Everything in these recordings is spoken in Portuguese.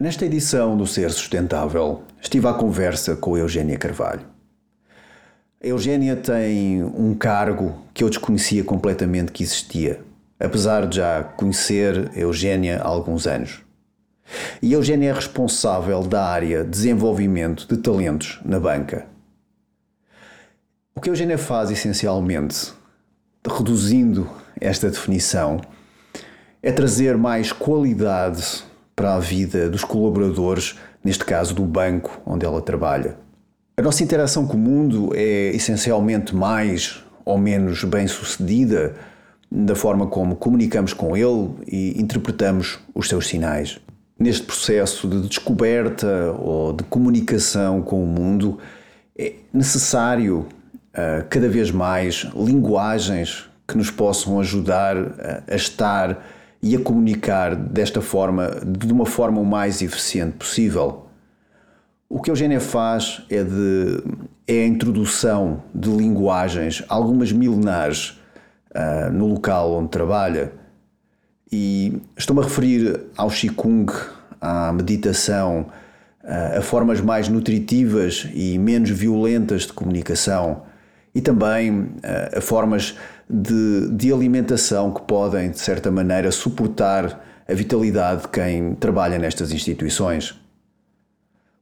Nesta edição do Ser Sustentável, estive à conversa com a Eugénia Carvalho. A Eugénia tem um cargo que eu desconhecia completamente que existia, apesar de já conhecer a Eugénia há alguns anos. E a Eugénia é responsável da área de desenvolvimento de talentos na banca. O que a Eugénia faz essencialmente, reduzindo esta definição, é trazer mais qualidade para a vida dos colaboradores, neste caso do banco onde ela trabalha. A nossa interação com o mundo é essencialmente mais ou menos bem sucedida da forma como comunicamos com ele e interpretamos os seus sinais. Neste processo de descoberta ou de comunicação com o mundo, é necessário uh, cada vez mais linguagens que nos possam ajudar a estar e a comunicar desta forma, de uma forma o mais eficiente possível. O que a Eugênia faz é, de, é a introdução de linguagens, algumas milenares, uh, no local onde trabalha. E estou-me a referir ao Qigong, à meditação, uh, a formas mais nutritivas e menos violentas de comunicação e também uh, a formas de, de alimentação que podem, de certa maneira, suportar a vitalidade de quem trabalha nestas instituições.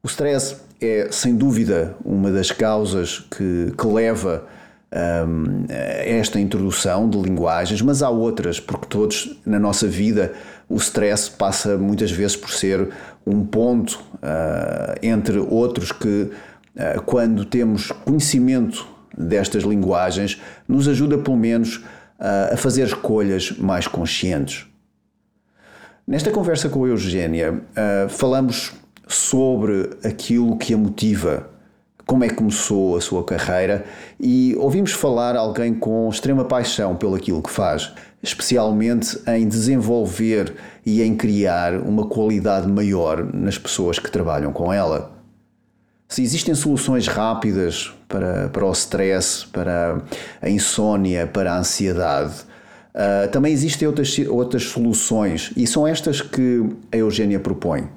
O stress é, sem dúvida, uma das causas que, que leva um, a esta introdução de linguagens, mas há outras, porque todos na nossa vida o stress passa muitas vezes por ser um ponto uh, entre outros que, uh, quando temos conhecimento destas linguagens nos ajuda, pelo menos, a fazer escolhas mais conscientes. Nesta conversa com a Eugénia, falamos sobre aquilo que a motiva, como é que começou a sua carreira e ouvimos falar alguém com extrema paixão pelo aquilo que faz, especialmente em desenvolver e em criar uma qualidade maior nas pessoas que trabalham com ela. Se existem soluções rápidas para, para o stress, para a insônia, para a ansiedade, uh, também existem outras, outras soluções e são estas que a Eugênia propõe.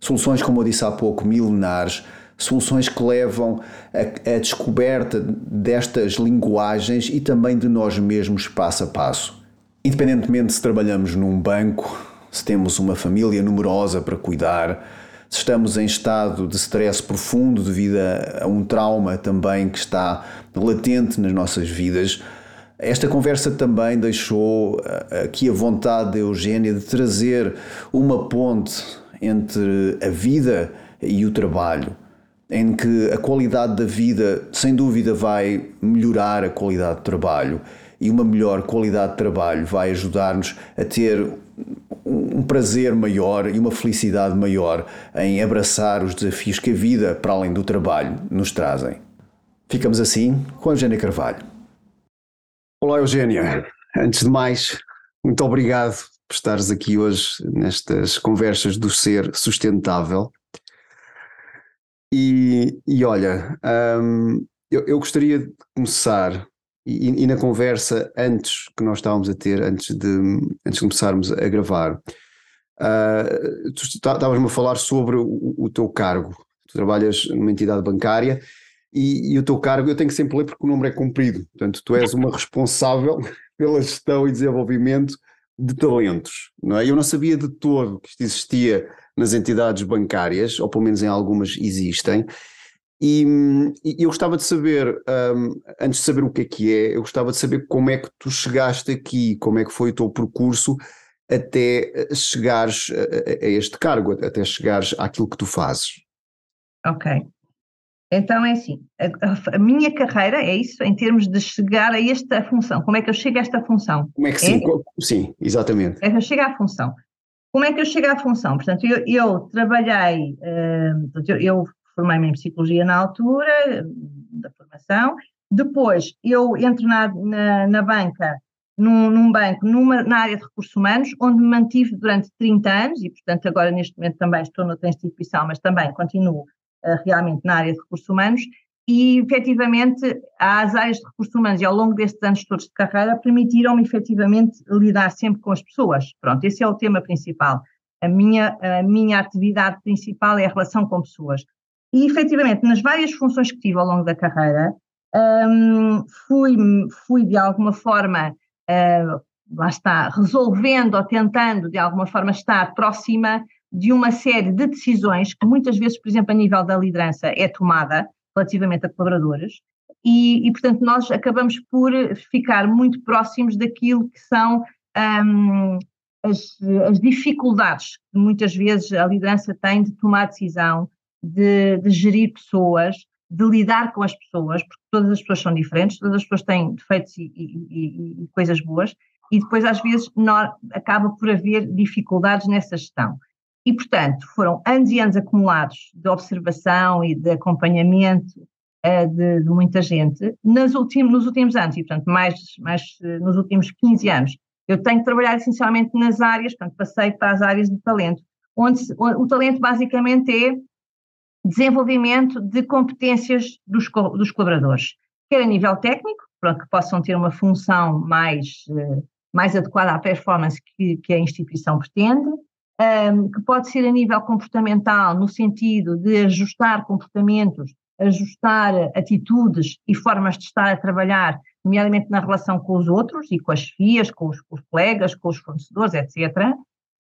Soluções, como eu disse há pouco, milenares, soluções que levam à descoberta destas linguagens e também de nós mesmos passo a passo. Independentemente se trabalhamos num banco, se temos uma família numerosa para cuidar, se estamos em estado de stress profundo devido a, um trauma também que está latente nas nossas vidas. Esta conversa também deixou eh, aqui a vontade da Eugênia de trazer uma ponte entre a vida e o trabalho, em que a qualidade da vida, sem dúvida, vai melhorar a qualidade do trabalho e uma melhor qualidade de trabalho vai ajudar-nos a ter um prazer maior e uma felicidade maior em abraçar os desafios que a vida, para além do trabalho, nos trazem. Ficamos assim com a Eugénia Carvalho. Olá, Eugénia. Antes de mais, muito obrigado por estares aqui hoje nestas conversas do ser sustentável. E, e olha, hum, eu, eu gostaria de começar e, e, na conversa antes que nós estávamos a ter, antes de, antes de começarmos a gravar, uh, tu estavas-me a falar sobre o, o, teu cargo. Tu trabalhas numa entidade bancária e, e, o teu cargo eu tenho que sempre ler porque o nome é comprido. Portanto, tu és uma responsável pela gestão e desenvolvimento de talentos. Não é? Eu não sabia de todo que isto existia nas entidades bancárias, ou pelo menos em algumas existem. E, e, eu gostava de saber, um, antes de saber o que é que é, eu gostava de saber como é que tu chegaste aqui, como é que foi o teu percurso até eh, chegares a, a este cargo, até chegares àquilo que tu fazes. Ok. Então é assim, a, a, minha carreira é isso, em termos de chegar a esta função. Como é que eu chego a esta função? Como é que sim? É, sim, exatamente. É que eu chego à função. Como é que eu chego à função? Portanto, eu, eu trabalhei, uh, eu, eu formei-me em psicologia na altura da formação. Depois eu entro na, na, na banca, num, num banco, numa, na área de recursos humanos, onde me mantive durante 30 anos e, portanto, agora neste momento também estou noutra instituição, mas também continuo uh, realmente na área de recursos humanos. E, efetivamente, as áreas de recursos humanos, e ao longo destes anos todos de carreira, permitiram-me, efetivamente, lidar sempre com as pessoas. Pronto, esse é o tema principal. A minha, a minha atividade principal é a relação com pessoas. E, efetivamente, nas várias funções que tive ao longo da carreira, um, fui, fui de alguma forma, uh, lá está, resolvendo ou tentando de alguma forma estar próxima de uma série de decisões que muitas vezes, por exemplo, a nível da liderança é tomada relativamente a colaboradores. E, e portanto, nós acabamos por ficar muito próximos daquilo que são um, as, as, dificuldades que muitas vezes a liderança tem de tomar decisão, de, de gerir pessoas, de lidar com as pessoas, porque todas as pessoas são diferentes, todas as pessoas têm defeitos e, e, e coisas boas, e depois às vezes não, acaba por haver dificuldades nessa gestão. E, portanto, foram anos e anos acumulados de observação e de acompanhamento uh, de, de, muita gente nos últimos, nos últimos anos, e, portanto, mais, mais nos últimos 15 anos. Eu tenho trabalhado essencialmente nas áreas, portanto, passei para as áreas de talento, onde, onde o talento basicamente é desenvolvimento de competências dos, dos colaboradores, quer a nível técnico, para que possam ter uma função mais, eh, mais adequada à performance que, que a instituição pretende, um, que pode ser a nível comportamental, no sentido de ajustar comportamentos, ajustar atitudes e formas de estar a trabalhar, nomeadamente na relação com os outros e com as FIAs, com os, com os colegas, com os fornecedores, etc.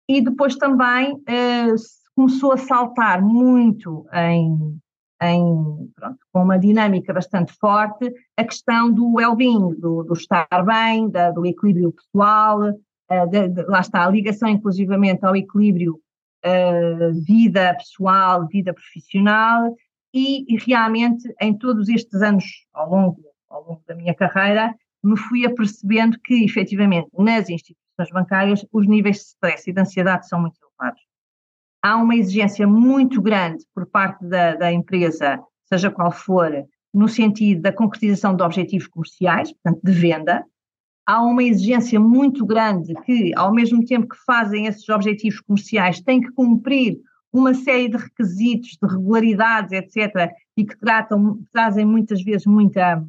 E depois também uh, começou a saltar muito em, em pronto, com uma dinâmica bastante forte a questão do well-being, do, do, estar bem, da, do equilíbrio pessoal, uh, de, de, lá está, a ligação inclusivamente ao equilíbrio uh, vida pessoal, vida profissional, e, e, realmente em todos estes anos ao longo, ao longo da minha carreira, me fui apercebendo que efetivamente nas instituições bancárias os níveis de stress e de ansiedade são muito elevados há uma exigência muito grande por parte da, da empresa, seja qual for, no sentido da concretização de objetivos comerciais, portanto, de venda. Há uma exigência muito grande que, ao mesmo tempo que fazem esses objetivos comerciais, têm que cumprir uma série de requisitos, de regularidades, etc., e que tratam, trazem muitas vezes muita,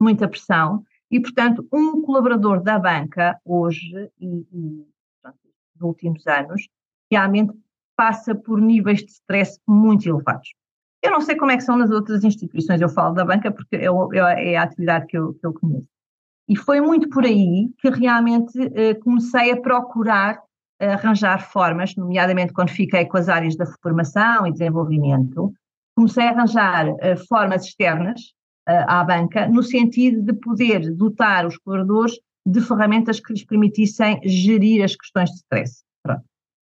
muita pressão. E, portanto, um colaborador da banca, hoje e, e portanto, nos últimos anos, realmente passa por níveis de stress muito elevados. Eu não sei como é que são nas outras instituições, eu falo da banca porque é, é a atividade que eu, que eu conheço. E foi muito por aí que realmente eh, comecei a procurar eh, arranjar formas, nomeadamente quando fiquei com as áreas da formação e desenvolvimento, comecei a arranjar eh, formas externas eh, à banca, no sentido de poder dotar os colaboradores de ferramentas que lhes permitissem gerir as questões de stress.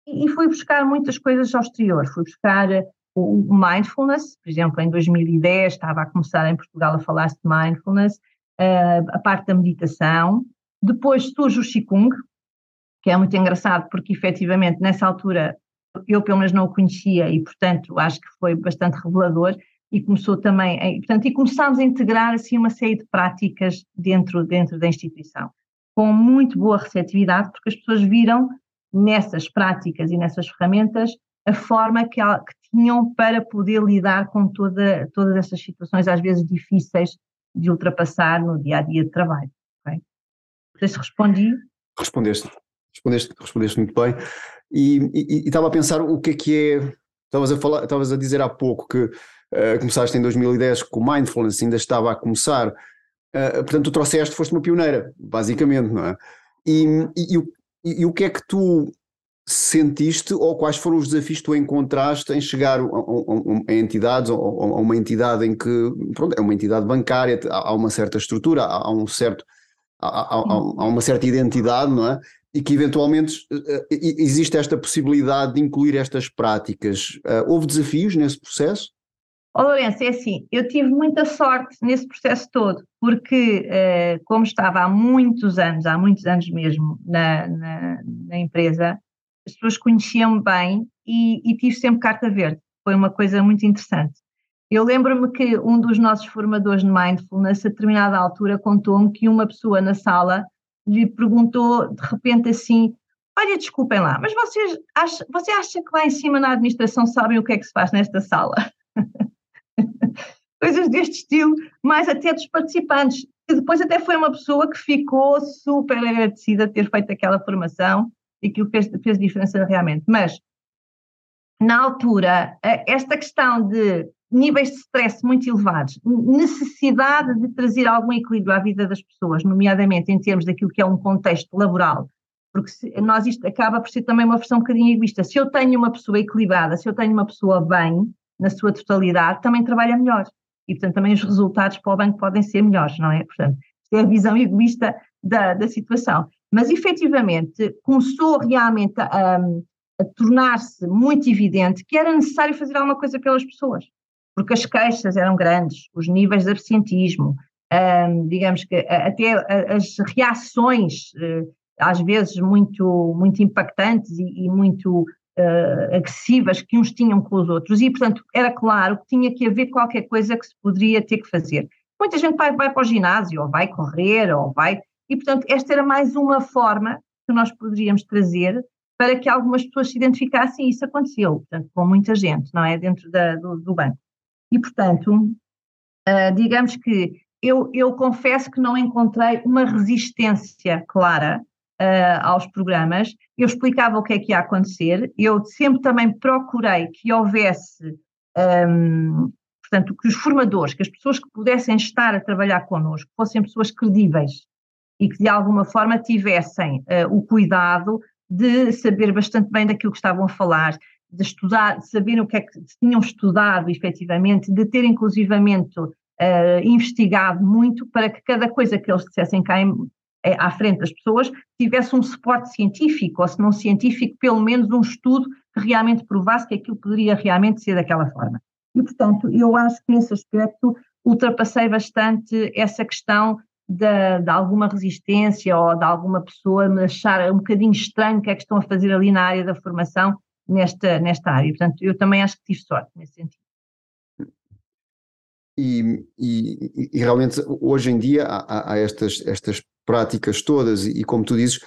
E fui buscar muitas coisas ao exterior. Fui buscar eh, o mindfulness, por exemplo, em 2010 estava a começar em Portugal a falar de mindfulness, eh, a parte da meditação. Depois surge o Qigong, que é muito engraçado porque efetivamente nessa altura eu pelo menos não o conhecia e portanto acho que foi bastante revelador e começou também, portanto, e começámos a integrar assim uma série de práticas dentro, dentro da instituição, com muito boa receptividade, porque as pessoas viram nessas práticas e nessas ferramentas a forma que, que tinham para poder lidar com toda, todas essas situações, às vezes difíceis de ultrapassar no dia a dia de trabalho. Okay? Não se respondi. Respondeste, respondeste, respondeste muito bem. E, estava a pensar o que é que é. Estavas a, a dizer há pouco que uh, começaste em 2010 com o Mindfulness, ainda estava a começar. Uh, portanto, tu trouxeste, foste uma pioneira, basicamente, não é? E, e, e, o, e, e, o que é que tu sentiste ou quais foram os desafios que tu encontraste em chegar a, a, a entidades a, uma entidade em que pronto, é uma entidade bancária, há, uma certa estrutura, há, um certo, há, há, uma certa identidade, não é? E que eventualmente uh, existe esta possibilidade de incluir estas práticas. Uh, houve desafios nesse processo? Oh, Lourenço, é assim, eu tive muita sorte nesse processo todo, porque uh, como estava há muitos anos, há muitos anos mesmo na, na, na empresa, as pessoas conheciam-me bem e, e tive sempre carta verde. Foi uma coisa muito interessante. Eu lembro-me que um dos nossos formadores de mindfulness, a determinada altura, contou-me que uma pessoa na sala lhe perguntou de repente assim: Olha, desculpem lá, mas vocês acham, você acha que lá em cima na administração sabem o que é que se faz nesta sala? Coisas deste estilo, mais até dos participantes. E depois até foi uma pessoa que ficou super agradecida de ter feito aquela formação e aquilo fez, fez diferença realmente. Mas na altura, esta questão de níveis de stress muito elevados, necessidade de trazer algum equilíbrio à vida das pessoas, nomeadamente em termos daquilo que é um contexto laboral, porque se, nós isto acaba por ser também uma versão um bocadinho egoísta. Se eu tenho uma pessoa equilibrada, se eu tenho uma pessoa bem, na sua totalidade, também trabalha melhor. E, portanto, também os resultados para o banco podem ser melhores, não é? Portanto, é a visão egoísta da, da situação. Mas, efetivamente, começou realmente a, a tornar-se muito evidente que era necessário fazer alguma coisa pelas pessoas porque as queixas eram grandes, os níveis de absentismo, um, digamos que até as reações, uh, às vezes muito, muito impactantes e, e muito uh, agressivas que uns tinham com os outros, e portanto era claro que tinha que haver qualquer coisa que se poderia ter que fazer. Muita gente vai, vai para o ginásio, ou vai correr, ou vai. E portanto, esta era mais uma forma que nós poderíamos trazer para que algumas pessoas se identificassem, e isso aconteceu, portanto, com muita gente, não é? Dentro da, do, do banco. E, portanto, uh, digamos que eu, eu confesso que não encontrei uma resistência clara uh, aos programas. Eu explicava o que é que ia acontecer, eu sempre também procurei que houvesse, um, portanto, que os formadores, que as pessoas que pudessem estar a trabalhar connosco fossem pessoas credíveis e que de alguma forma tivessem uh, o cuidado de saber bastante bem daquilo que estavam a falar, de estudar, de saberem o que é que tinham estudado efetivamente, de ter inclusivamente uh, investigado muito para que cada coisa que eles dissessem cá em, à frente das pessoas tivesse um suporte científico, ou se não científico, pelo menos um estudo que realmente provasse que aquilo poderia realmente ser daquela forma. E, portanto, eu acho que nesse aspecto ultrapassei bastante essa questão de, de, alguma resistência ou de alguma pessoa me achar um bocadinho estranho o que é que estão a fazer ali na área da formação nesta, nesta área. Portanto, eu também acho que tive sorte nesse sentido. E, e, e realmente hoje em dia há, há, estas, estas práticas todas e, como tu dizes,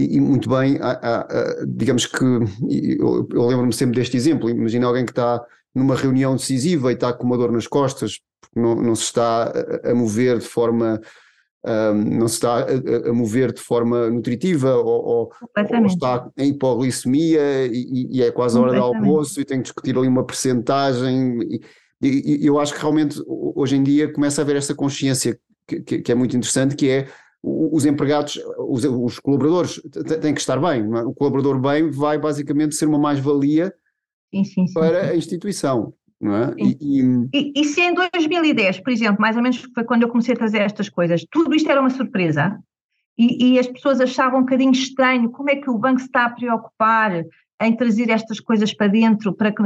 e, muito bem, há, há, digamos que eu, eu lembro-me sempre deste exemplo, imagina alguém que está numa reunião decisiva e está com uma dor nas costas, porque não, não se está a, mover de forma um, não se está a, a, mover de forma nutritiva ou, ou, ou está em hipoglicemia e, e, é quase a hora do almoço e tem que discutir ali uma percentagem e, e, eu acho que realmente hoje em dia começa a haver essa consciência que, que, que é muito interessante, que é os empregados, os, os colaboradores têm que estar bem, é? o colaborador bem vai basicamente ser uma mais-valia para a instituição. Não é? E, e... E, e, se em 2010, por exemplo, mais ou menos foi quando eu comecei a trazer estas coisas, tudo isto era uma surpresa e, e, as pessoas achavam um bocadinho estranho como é que o banco se está a preocupar em trazer estas coisas para dentro, para, que,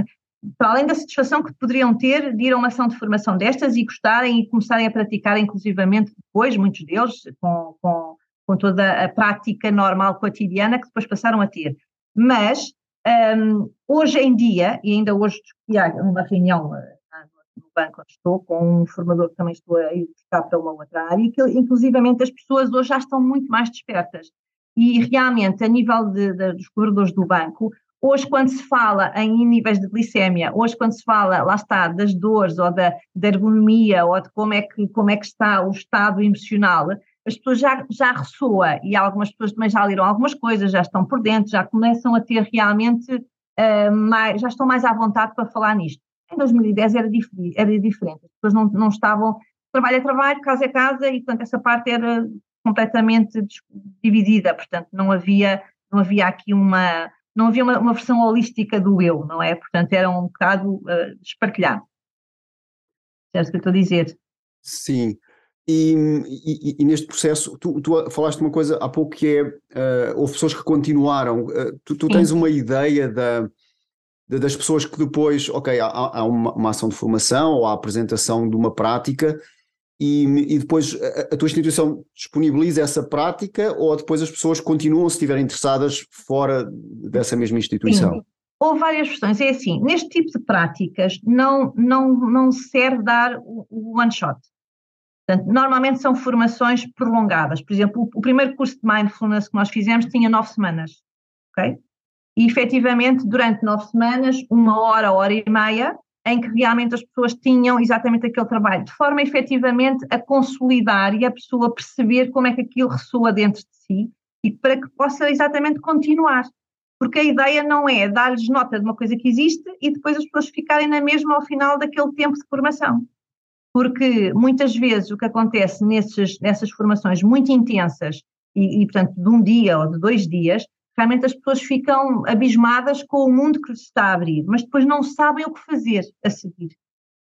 para além da satisfação que poderiam ter de ir a uma ação de formação destas e gostarem e começarem a praticar inclusivamente depois, muitos deles, com, com, com toda a prática normal cotidiana que depois passaram a ter. Mas um, hoje em dia, e ainda hoje discuti numa reunião uh, no banco onde estou, com um formador que também estou a educar para uma outra área, que inclusivamente as pessoas hoje já estão muito mais despertas. E realmente, a nível de, de, dos corredores do banco, hoje quando se fala em níveis de glicémia, hoje quando se fala, lá está, das dores ou da, da ergonomia ou de como é, que, como é que está o estado emocional, as pessoas já, já ressoa e algumas pessoas também já leram algumas coisas, já estão por dentro, já começam a ter realmente uh, mais, já estão mais à vontade para falar nisto. Em 2010 era, dif era diferente, as pessoas não, não estavam, trabalho é trabalho, casa é casa, e portanto essa parte era completamente dividida, portanto não havia, não havia aqui uma, não havia uma, uma versão holística do eu, não é? Portanto era um bocado uh, espartilhado. É isso que eu estou a dizer. Sim, e, e, e, neste processo, tu, tu, falaste uma coisa há pouco que é, uh, houve pessoas que continuaram, uh, tu, tu tens uma ideia da, de, das pessoas que depois, ok, há, há uma, uma, ação de formação ou a apresentação de uma prática e, e depois a, a, tua instituição disponibiliza essa prática ou depois as pessoas continuam se estiverem interessadas fora dessa mesma instituição? Sim. Houve várias questões. É assim, neste tipo de práticas não, não, não serve dar o, o one shot Portanto, normalmente são formações prolongadas. Por exemplo, o, primeiro curso de Mindfulness que nós fizemos tinha nove semanas, ok? E efetivamente, durante nove semanas, uma hora, hora e meia, em que realmente as pessoas tinham exatamente aquele trabalho, de forma efetivamente a consolidar e a pessoa perceber como é que aquilo ressoa dentro de si e para que possa exatamente continuar. porque a ideia não é dar-lhes nota de uma coisa que existe e depois as pessoas ficarem na mesma ao final daquele tempo de formação. Porque muitas vezes o que acontece nesses, nessas formações muito intensas e, e, portanto, de um dia ou de dois dias, realmente as pessoas ficam abismadas com o mundo que se está a abrir, mas depois não sabem o que fazer a seguir,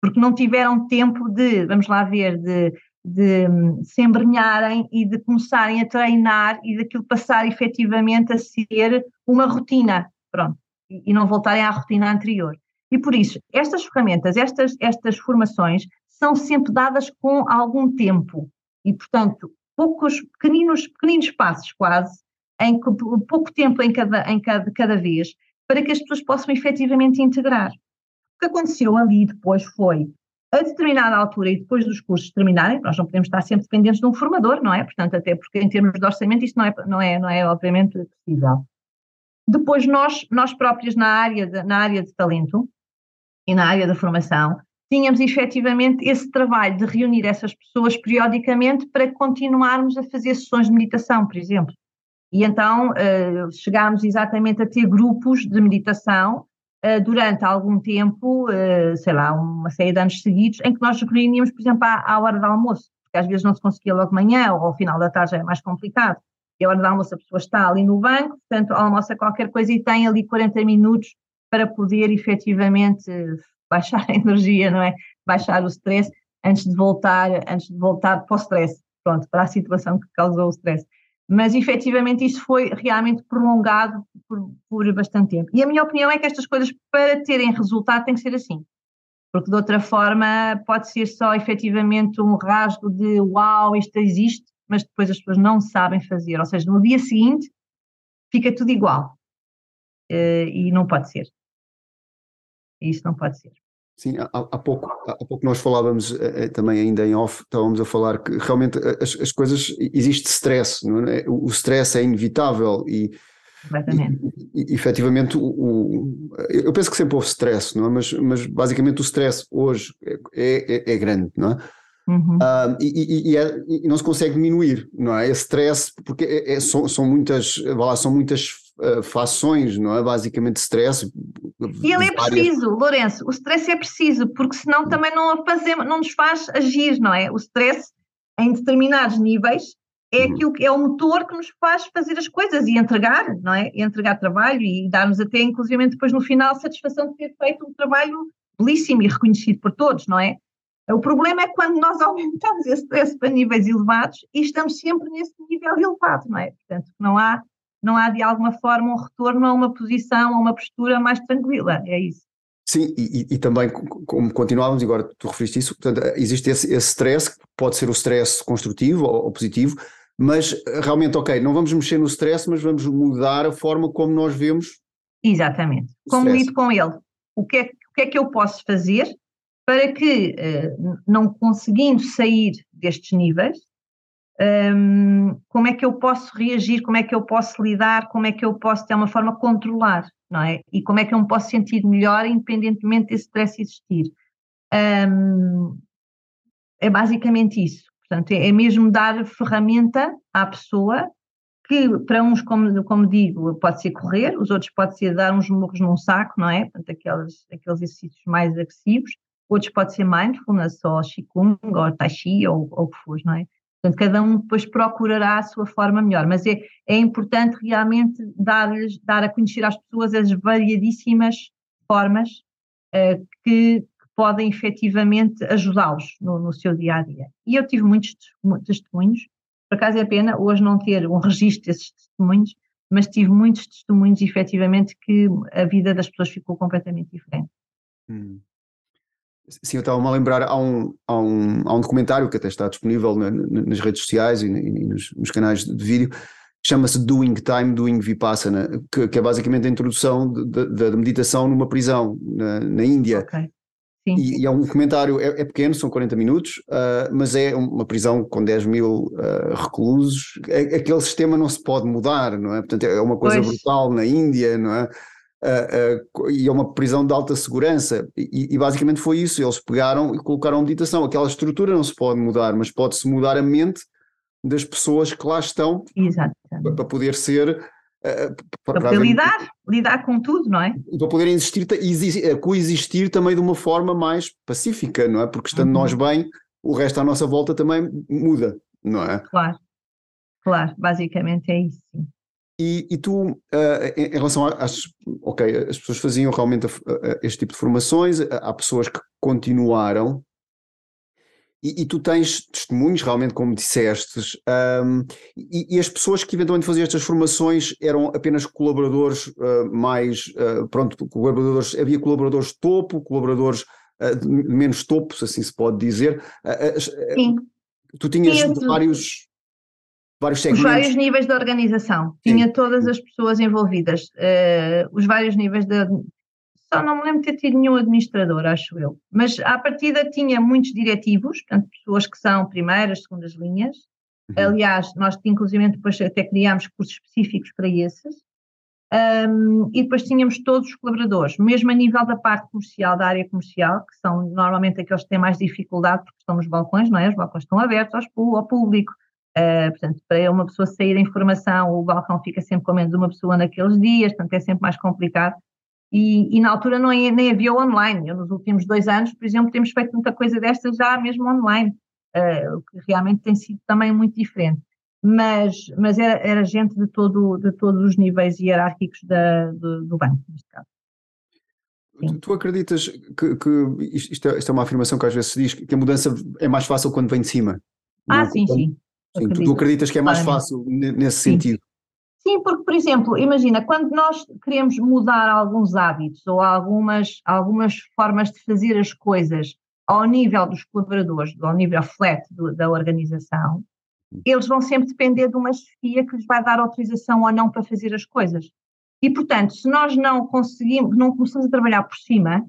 porque não tiveram tempo de, vamos lá ver, de, de se embrenharem e de começarem a treinar e daquilo passar efetivamente a ser uma rotina, pronto, e, e não voltarem à rotina anterior. E por isso, estas ferramentas, estas, estas formações são sempre dadas com algum tempo e, portanto, poucos pequeninos, pequeninos passos quase, em pouco tempo em cada, em cada, cada vez, para que as pessoas possam efetivamente integrar. O que aconteceu ali depois foi, a determinada altura e depois dos cursos terminarem, nós não podemos estar sempre dependentes de um formador, não é? Portanto, até porque em termos de orçamento isto não é, não é, não é obviamente possível. Depois nós, nós próprios na área, de, na área de talento e na área da formação, tínhamos efetivamente esse trabalho de reunir essas pessoas periodicamente para continuarmos a fazer sessões de meditação, por exemplo. E então uh, chegámos exatamente a ter grupos de meditação uh, durante algum tempo, uh, sei lá, uma série de anos seguidos, em que nós reuníamos, por exemplo, à, à, hora do almoço, porque às vezes não se conseguia logo de manhã ou ao final da tarde é mais complicado. E a hora do almoço a pessoa está ali no banco, portanto almoça qualquer coisa e tem ali 40 minutos para poder efetivamente baixar a energia, não é? Baixar o stress antes de voltar, antes de voltar para o stress, pronto, para a situação que causou o stress. Mas efetivamente isso foi realmente prolongado por, por bastante tempo. E a minha opinião é que estas coisas, para terem resultado, têm que ser assim. Porque de outra forma pode ser só efetivamente um rasgo de uau, isto existe, mas depois as pessoas não sabem fazer. Ou seja, no dia seguinte fica tudo igual. Uh, e não pode ser. Isso não pode ser. Sim, há, há, pouco, há pouco nós falávamos eh, eh, também ainda em off, estávamos a falar que realmente as, as coisas, existe stress, não é? o, o stress é inevitável e, e, e efetivamente o, o, eu penso que sempre houve stress, não é? mas, mas basicamente o stress hoje é, é, é grande, não é? Uhum. Uh, e, e, é, e, não se consegue diminuir, não é? Esse stress, porque é, é, são, são muitas, lá, são muitas uh, fações, não é? Basicamente stress. E ele é preciso, Lourenço, o stress é preciso, porque senão também não, fazemos, não nos faz agir, não é? O stress em determinados níveis é uhum. aquilo que é o motor que nos faz fazer as coisas e entregar, não é? E entregar trabalho e dar-nos até, inclusive, depois no final, satisfação de ter feito um trabalho belíssimo e reconhecido por todos, não é? O problema é quando nós aumentamos esse stress para níveis elevados e estamos sempre nesse nível elevado, não é? Portanto, não há não há de alguma forma um retorno a uma posição, a uma postura mais tranquila, é isso. Sim, e, e, também, como continuávamos, agora tu referiste isso, portanto, existe esse, esse stress, que pode ser o stress construtivo ou, ou, positivo, mas realmente, ok, não vamos mexer no stress, mas vamos mudar a forma como nós vemos. Exatamente, como lido com ele. O que, é, o que é que eu posso fazer para que, eh, não conseguindo sair destes níveis, um, como é que eu posso reagir, como é que eu posso lidar, como é que eu posso ter uma forma de controlar, não é? E como é que eu me posso sentir melhor independentemente desse stress existir. Um, é basicamente isso. Portanto, é, é mesmo dar ferramenta à pessoa que para uns, como, como digo, pode ser correr, os outros pode ser dar uns murros num saco, não é? Portanto, aqueles, aqueles exercícios mais agressivos, outros pode ser mindfulness, ou Qigong, ou Tai Chi, ou, ou o que for, não é? Portanto, cada um depois procurará a sua forma melhor, mas é, é importante realmente dar, dar a conhecer às pessoas as variadíssimas formas uh, que, que, podem efetivamente ajudá-los no, no, seu dia a dia. E eu tive muitos, muitos testemunhos, por acaso é pena hoje não ter um registro desses testemunhos, mas tive muitos testemunhos efetivamente que a vida das pessoas ficou completamente diferente. Hum. Sim, eu estava-me a lembrar, há um, há, um, há um documentário que até está disponível na, nas redes sociais e, e nos, nos, canais de vídeo, chama-se Doing Time, Doing Vipassana, que, que é basicamente a introdução da meditação numa prisão na, na Índia. Okay. E, e, é um documentário, é, é, pequeno, são 40 minutos, uh, mas é uma prisão com 10 mil uh, reclusos. Aquele sistema não se pode mudar, não é? Portanto, é uma coisa pois. brutal na Índia, não é? Uh, uh, e é uma prisão de alta segurança. E, e, basicamente foi isso. Eles pegaram e colocaram a meditação. Aquela estrutura não se pode mudar, mas pode-se mudar a mente das pessoas que lá estão Exatamente. para poder ser para, para lidar, lidar com tudo, não é? Para poderem existir, coexistir também de uma forma mais pacífica, não é? Porque estando uhum. nós bem, o resto à nossa volta também muda, não é? Claro, claro, basicamente é isso. Sim. E, e, tu, uh, em, relação às. Ok, as pessoas faziam realmente a, a, este tipo de formações, há pessoas que continuaram, e, e, tu tens testemunhos, realmente, como disseste, um, e, e, as pessoas que eventualmente faziam estas formações eram apenas colaboradores uh, mais. Uh, pronto, colaboradores. Havia colaboradores de topo, colaboradores uh, de menos topo, se assim se pode dizer. Sim. Tu tinhas Sim, vários vários segmentos. Os vários níveis de organização. Tinha Sim. todas as pessoas envolvidas. Uh, os vários níveis de. Só não me lembro de ter tido nenhum administrador, acho eu. Mas à partida tinha muitos diretivos, portanto, pessoas que são primeiras, segundas linhas. Uhum. Aliás, nós inclusive depois até criámos cursos específicos para esses. Um, e depois tínhamos todos os colaboradores, mesmo a nível da parte comercial, da área comercial, que são normalmente aqueles que têm mais dificuldade, porque estão nos balcões, não é? Os balcões estão abertos ao público, Uh, portanto, para uma pessoa sair a informação, o balcão fica sempre com menos uma pessoa naqueles dias, portanto é sempre mais complicado. E, e na altura não, nem havia online. Eu, nos últimos dois anos, por exemplo, temos feito muita coisa destas já mesmo online, uh, o que realmente tem sido também muito diferente. Mas, mas era, era gente de, todo, de todos os níveis hierárquicos da, do, do banco, neste caso. Tu, tu, acreditas que, que isto, é, isto, é, uma afirmação que às vezes se diz que a mudança é mais fácil quando vem de cima? Ah, não, sim, quando, sim. Sim, tu, tu acreditas que é mais fácil nesse Sim. sentido? Sim, porque, por exemplo, imagina, quando nós queremos mudar alguns hábitos ou algumas, algumas formas de fazer as coisas ao nível dos colaboradores, ao nível flat do, da organização, eles vão sempre depender de uma chefia que lhes vai dar autorização ou não para fazer as coisas. E, portanto, se nós não conseguimos, não começamos a trabalhar por cima,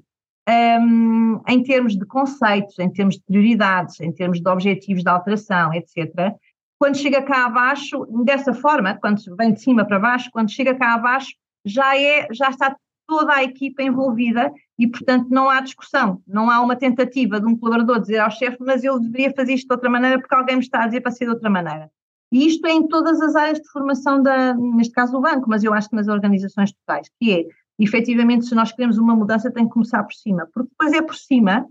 um, em termos de conceitos, em termos de prioridades, em termos de objetivos de alteração, etc., quando chega cá abaixo, dessa forma, quando vem de cima para baixo, quando chega cá abaixo, já, é, já está toda a equipa envolvida e, portanto, não há discussão, não há uma tentativa de um colaborador dizer ao chefe, mas eu deveria fazer isto de outra maneira porque alguém me está a dizer para ser de outra maneira. E isto é em todas as áreas de formação, da, neste caso o banco, mas eu acho que nas organizações totais, que é, efetivamente, se nós queremos uma mudança, tem que começar por cima, porque depois é por cima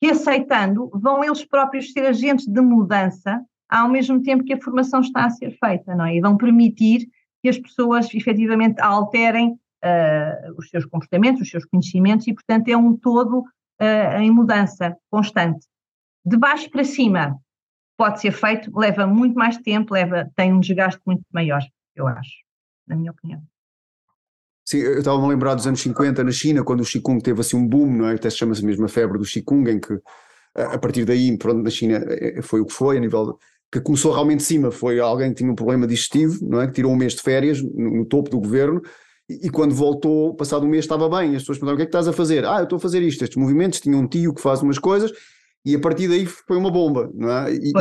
que, aceitando, vão eles próprios ser agentes de mudança ao mesmo tempo que a formação está a ser feita, não é? E vão permitir que as pessoas efetivamente alterem uh, os seus comportamentos, os seus conhecimentos e, portanto, é um todo uh, em mudança constante. De baixo para cima pode ser feito, leva muito mais tempo, leva, tem um desgaste muito maior, eu acho, na minha opinião. Sim, eu estava-me a lembrar dos anos 50 na China, quando o Qigong teve assim um boom, não é? Até se chama-se mesmo a febre do Qigong, em que a partir daí, pronto, na China eh, foi o que foi, a nível que começou realmente de cima, foi alguém que tinha um problema digestivo, não é? Que tirou um mês de férias no, no topo do governo e, e, quando voltou, passado um mês, estava bem. As pessoas perguntaram: o que é que estás a fazer? Ah, eu estou a fazer isto, estes movimentos. Tinha um tio que faz umas coisas e a partir daí foi uma bomba, não é? E,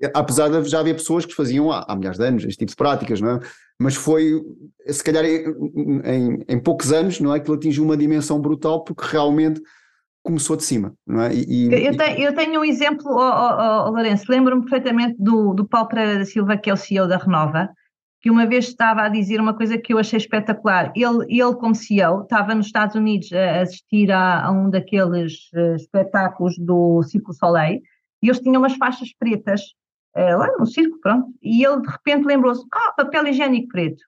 e, apesar de já haver pessoas que faziam há, há, milhares de anos este tipo de práticas, não é? Mas foi, se calhar, em, em, em poucos anos, não é? Que ele atingiu uma dimensão brutal porque realmente começou de cima, não é? E, e, eu, tenho, eu, tenho, um exemplo, oh, oh, oh, Lourenço, lembro-me perfeitamente do, do Paulo Pereira da Silva, que é o CEO da Renova, que uma vez estava a dizer uma coisa que eu achei espetacular. Ele, ele como CEO, estava nos Estados Unidos a assistir a, a um daqueles uh, espetáculos do Circo Soleil, e eles tinham umas faixas pretas uh, lá no circo, pronto, e ele de repente lembrou-se, ah, papel higiênico preto.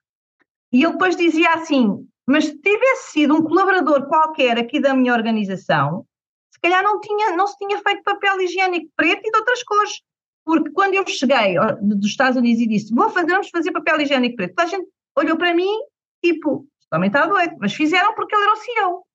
E ele depois dizia assim, mas se tivesse sido um colaborador qualquer aqui da minha organização, se calhar não, tinha, não se tinha feito papel higiênico preto e de outras cores. Porque quando eu cheguei dos Estados Unidos e disse, vou fazer, vamos fazer papel higiênico preto, a gente olhou para mim, tipo, também está doido, mas fizeram porque ele era o CEO.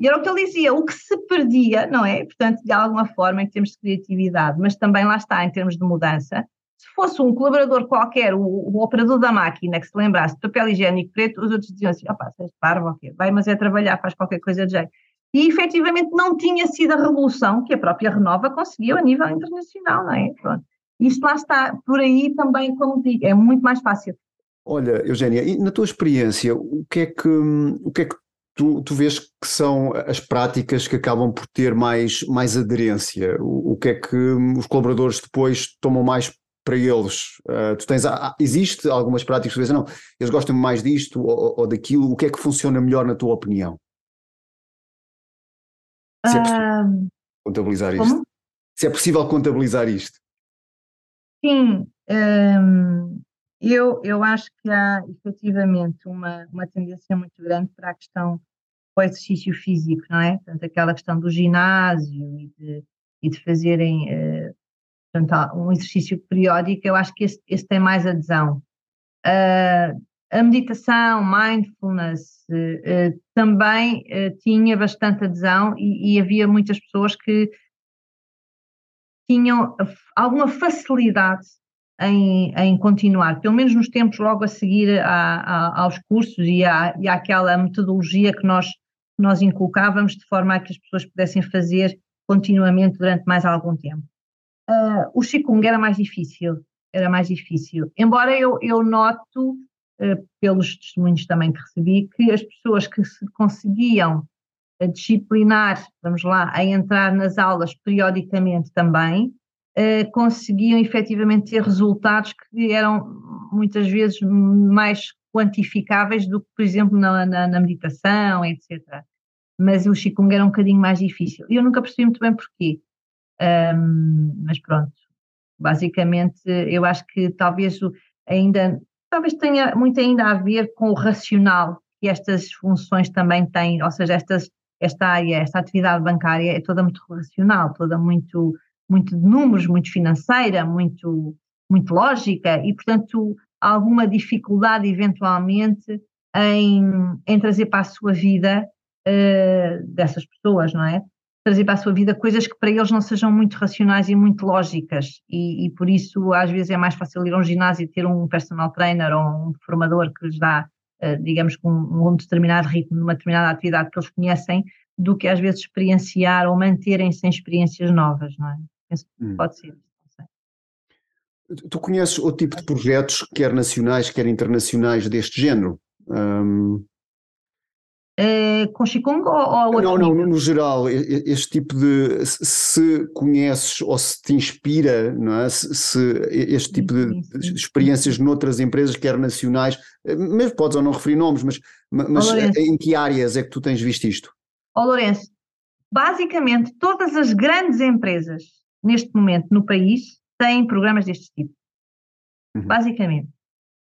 E era o que ele dizia, o que se perdia, não é? Portanto, de alguma forma, em termos de criatividade, mas também lá está, em termos de mudança, se fosse um colaborador qualquer, o, o, operador da máquina, que se lembrasse de papel higiênico preto, os outros diziam assim: opá, és parvo, ok, vai, mas é trabalhar, faz qualquer coisa de jeito. E efetivamente não tinha sido a revolução que a própria Renova conseguiu a nível internacional, não é? Pronto. Isto lá está, por aí também, como digo, é muito mais fácil. Olha, Eugénia, na tua experiência, o que é que, o que, é que tu, tu vês que são as práticas que acabam por ter mais, mais aderência? O, o que é que os colaboradores depois tomam mais para eles? Uh, tu tens, ah, existe algumas práticas que dizem, não, eles gostam mais disto ou, ou, daquilo, o que é que funciona melhor na tua opinião? Se é possível contabilizar como? isto. Se é possível contabilizar isto. Sim, eu, eu acho que há efetivamente uma, uma tendência muito grande para a questão do exercício físico, não é? Portanto, aquela questão do ginásio e de, e de fazerem uh, portanto, um exercício periódico, eu acho que esse, esse tem mais adesão. Uh, a meditação, mindfulness, uh, também tinha bastante adesão e, e havia muitas pessoas que tinham alguma facilidade em, em, continuar, pelo menos nos tempos logo a seguir a, a, aos cursos e, à, e àquela metodologia que nós, nós inculcávamos, de forma a que as pessoas pudessem fazer continuamente durante mais algum tempo. Uh, o Qigong era mais difícil, era mais difícil, embora eu, eu noto, uh, pelos testemunhos também que recebi, que as pessoas que se conseguiam disciplinar, vamos lá, a entrar nas aulas periodicamente também, uh, conseguiam efetivamente ter resultados que eram muitas vezes mais quantificáveis do que, por exemplo, na, na, na meditação, etc. Mas o Qigong era um bocadinho mais difícil. E eu nunca percebi muito bem porquê. Um, mas pronto, basicamente eu acho que talvez ainda, talvez tenha muito ainda a ver com o racional que estas funções também têm, ou seja, estas esta área, esta atividade bancária é toda muito relacional, toda muito, muito de números, muito financeira, muito, muito lógica e, portanto, alguma dificuldade eventualmente em, em trazer para a sua vida uh, dessas pessoas, não é? Trazer para a sua vida coisas que para eles não sejam muito racionais e muito lógicas, e, e por isso às vezes é mais fácil ir a um ginásio e ter um personal trainer ou um formador que lhes dá eh, digamos, com um determinado ritmo, numa determinada atividade que eles conhecem, do que às vezes experienciar ou manterem-se em experiências novas, não é? Penso que hum. pode ser. Tu conheces o tipo de projetos, quer nacionais, quer internacionais, deste género? Um... É, com Qigong ou, ou Não, não, no, no geral, este tipo de. Se conheces ou se te inspira, não é? Se, se este tipo de, de experiências noutras empresas, quer nacionais, eh, mesmo podes ou não referir nomes, mas, mas em que áreas é que tu tens visto isto? Ó Lourenço, basicamente todas as grandes empresas neste momento no país têm programas deste tipo. Uhum. Basicamente.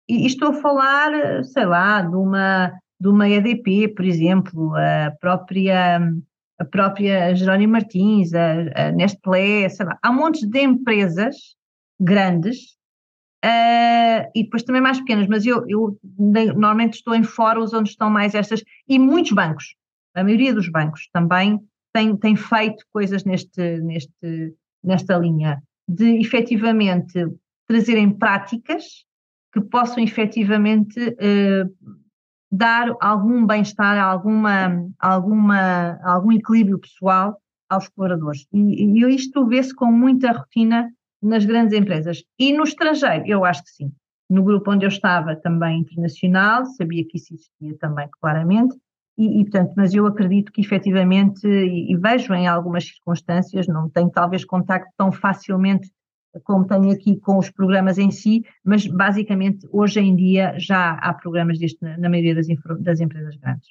E estou a falar, sei lá, de uma de uma EDP, por exemplo, a própria, a própria Jerónimo Martins, a, a Nestlé, sei lá, há montes de empresas grandes uh, e depois também mais pequenas, mas eu, eu normalmente estou em fóruns onde estão mais estas, e muitos bancos, a maioria dos bancos também tem, tem feito coisas neste, neste, nesta linha, de efetivamente trazerem práticas que possam efetivamente uh, dar algum bem-estar, alguma, alguma, algum equilíbrio pessoal aos colaboradores. E, e isto vê-se com muita rotina nas grandes empresas. E no estrangeiro, eu acho que sim. No grupo onde eu estava, também internacional, sabia que isso existia também claramente, e, e portanto, mas eu acredito que efetivamente, e, e vejo em algumas circunstâncias, não tenho talvez contacto tão facilmente como tenho aqui com os programas em si, mas basicamente hoje em dia já há programas deste na, maioria das, das, empresas grandes.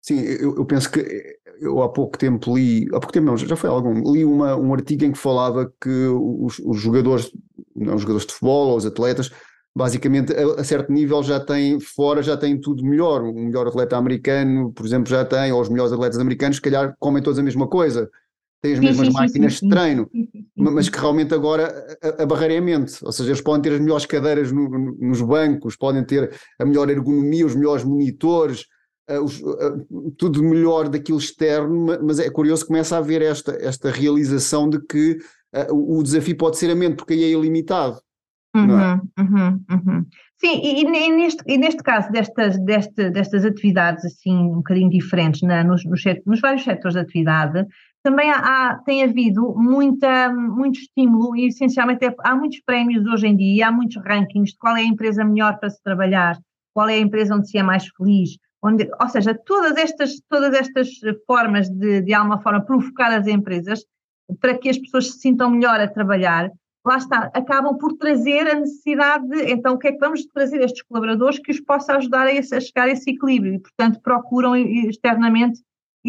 Sim, eu, eu, penso que eu há pouco tempo li, há pouco tempo não, já foi algum, li uma, um artigo em que falava que os, os jogadores, não, os jogadores de futebol ou os atletas, basicamente a, a, certo nível já têm, fora já têm tudo melhor, um melhor atleta americano, por exemplo, já tem, ou os melhores atletas americanos, se calhar comem todos a mesma coisa, têm as mesmas sim, máquinas sim, de treino, mas que realmente agora a, a, barreira é a mente, ou seja, eles podem ter as melhores cadeiras no, no, nos bancos, podem ter a melhor ergonomia, os melhores monitores, uh, os, uh, tudo melhor daquilo externo, mas é curioso que começa a haver esta, esta realização de que uh, o desafio pode ser a mente, porque aí é ilimitado. É? Uhum, é? uhum, uhum. Sim, e, e, neste, e neste caso destas, deste, destas atividades assim um bocadinho diferentes na, nos, nos, nos vários setores de atividade, também há, há, tem havido muita, muito estímulo e essencialmente é, há muitos prémios hoje em dia, há muitos rankings de qual é a empresa melhor para se trabalhar, qual é a empresa onde se é mais feliz, onde, ou seja, todas estas, todas estas formas de, de alguma forma provocar as empresas para que as pessoas se sintam melhor a trabalhar, lá está, acabam por trazer a necessidade de, então, o que é que vamos trazer a estes colaboradores que os possa ajudar a, esse, a chegar a esse equilíbrio? E, portanto, procuram externamente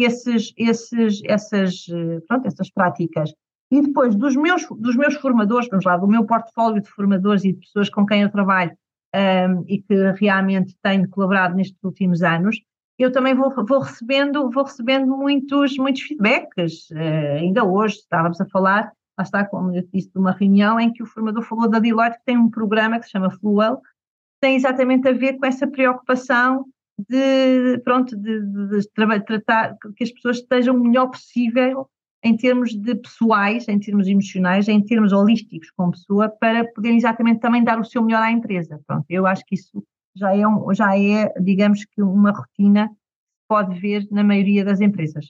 esses, esses, essas, eh, pronto, essas práticas. E depois, dos meus, dos meus formadores, vamos lá, do meu portfólio de formadores e de pessoas com quem eu trabalho um, e que realmente tenho colaborado nestes últimos anos, eu também vou, vou recebendo, vou recebendo muitos, muitos feedbacks. Uh, ainda hoje estávamos a falar lá está, como eu disse, de uma reunião em que o formador falou da Deloitte, que tem um programa que se chama Fluel, que tem exatamente a ver com essa preocupação de, pronto, de, de, de tratar que as pessoas estejam o melhor possível em termos de pessoais, em termos emocionais, em termos holísticos como pessoa, para poderem exatamente também dar o seu melhor à empresa. Pronto, eu acho que isso já é, um, já é digamos que uma rotina que pode ver na maioria das empresas.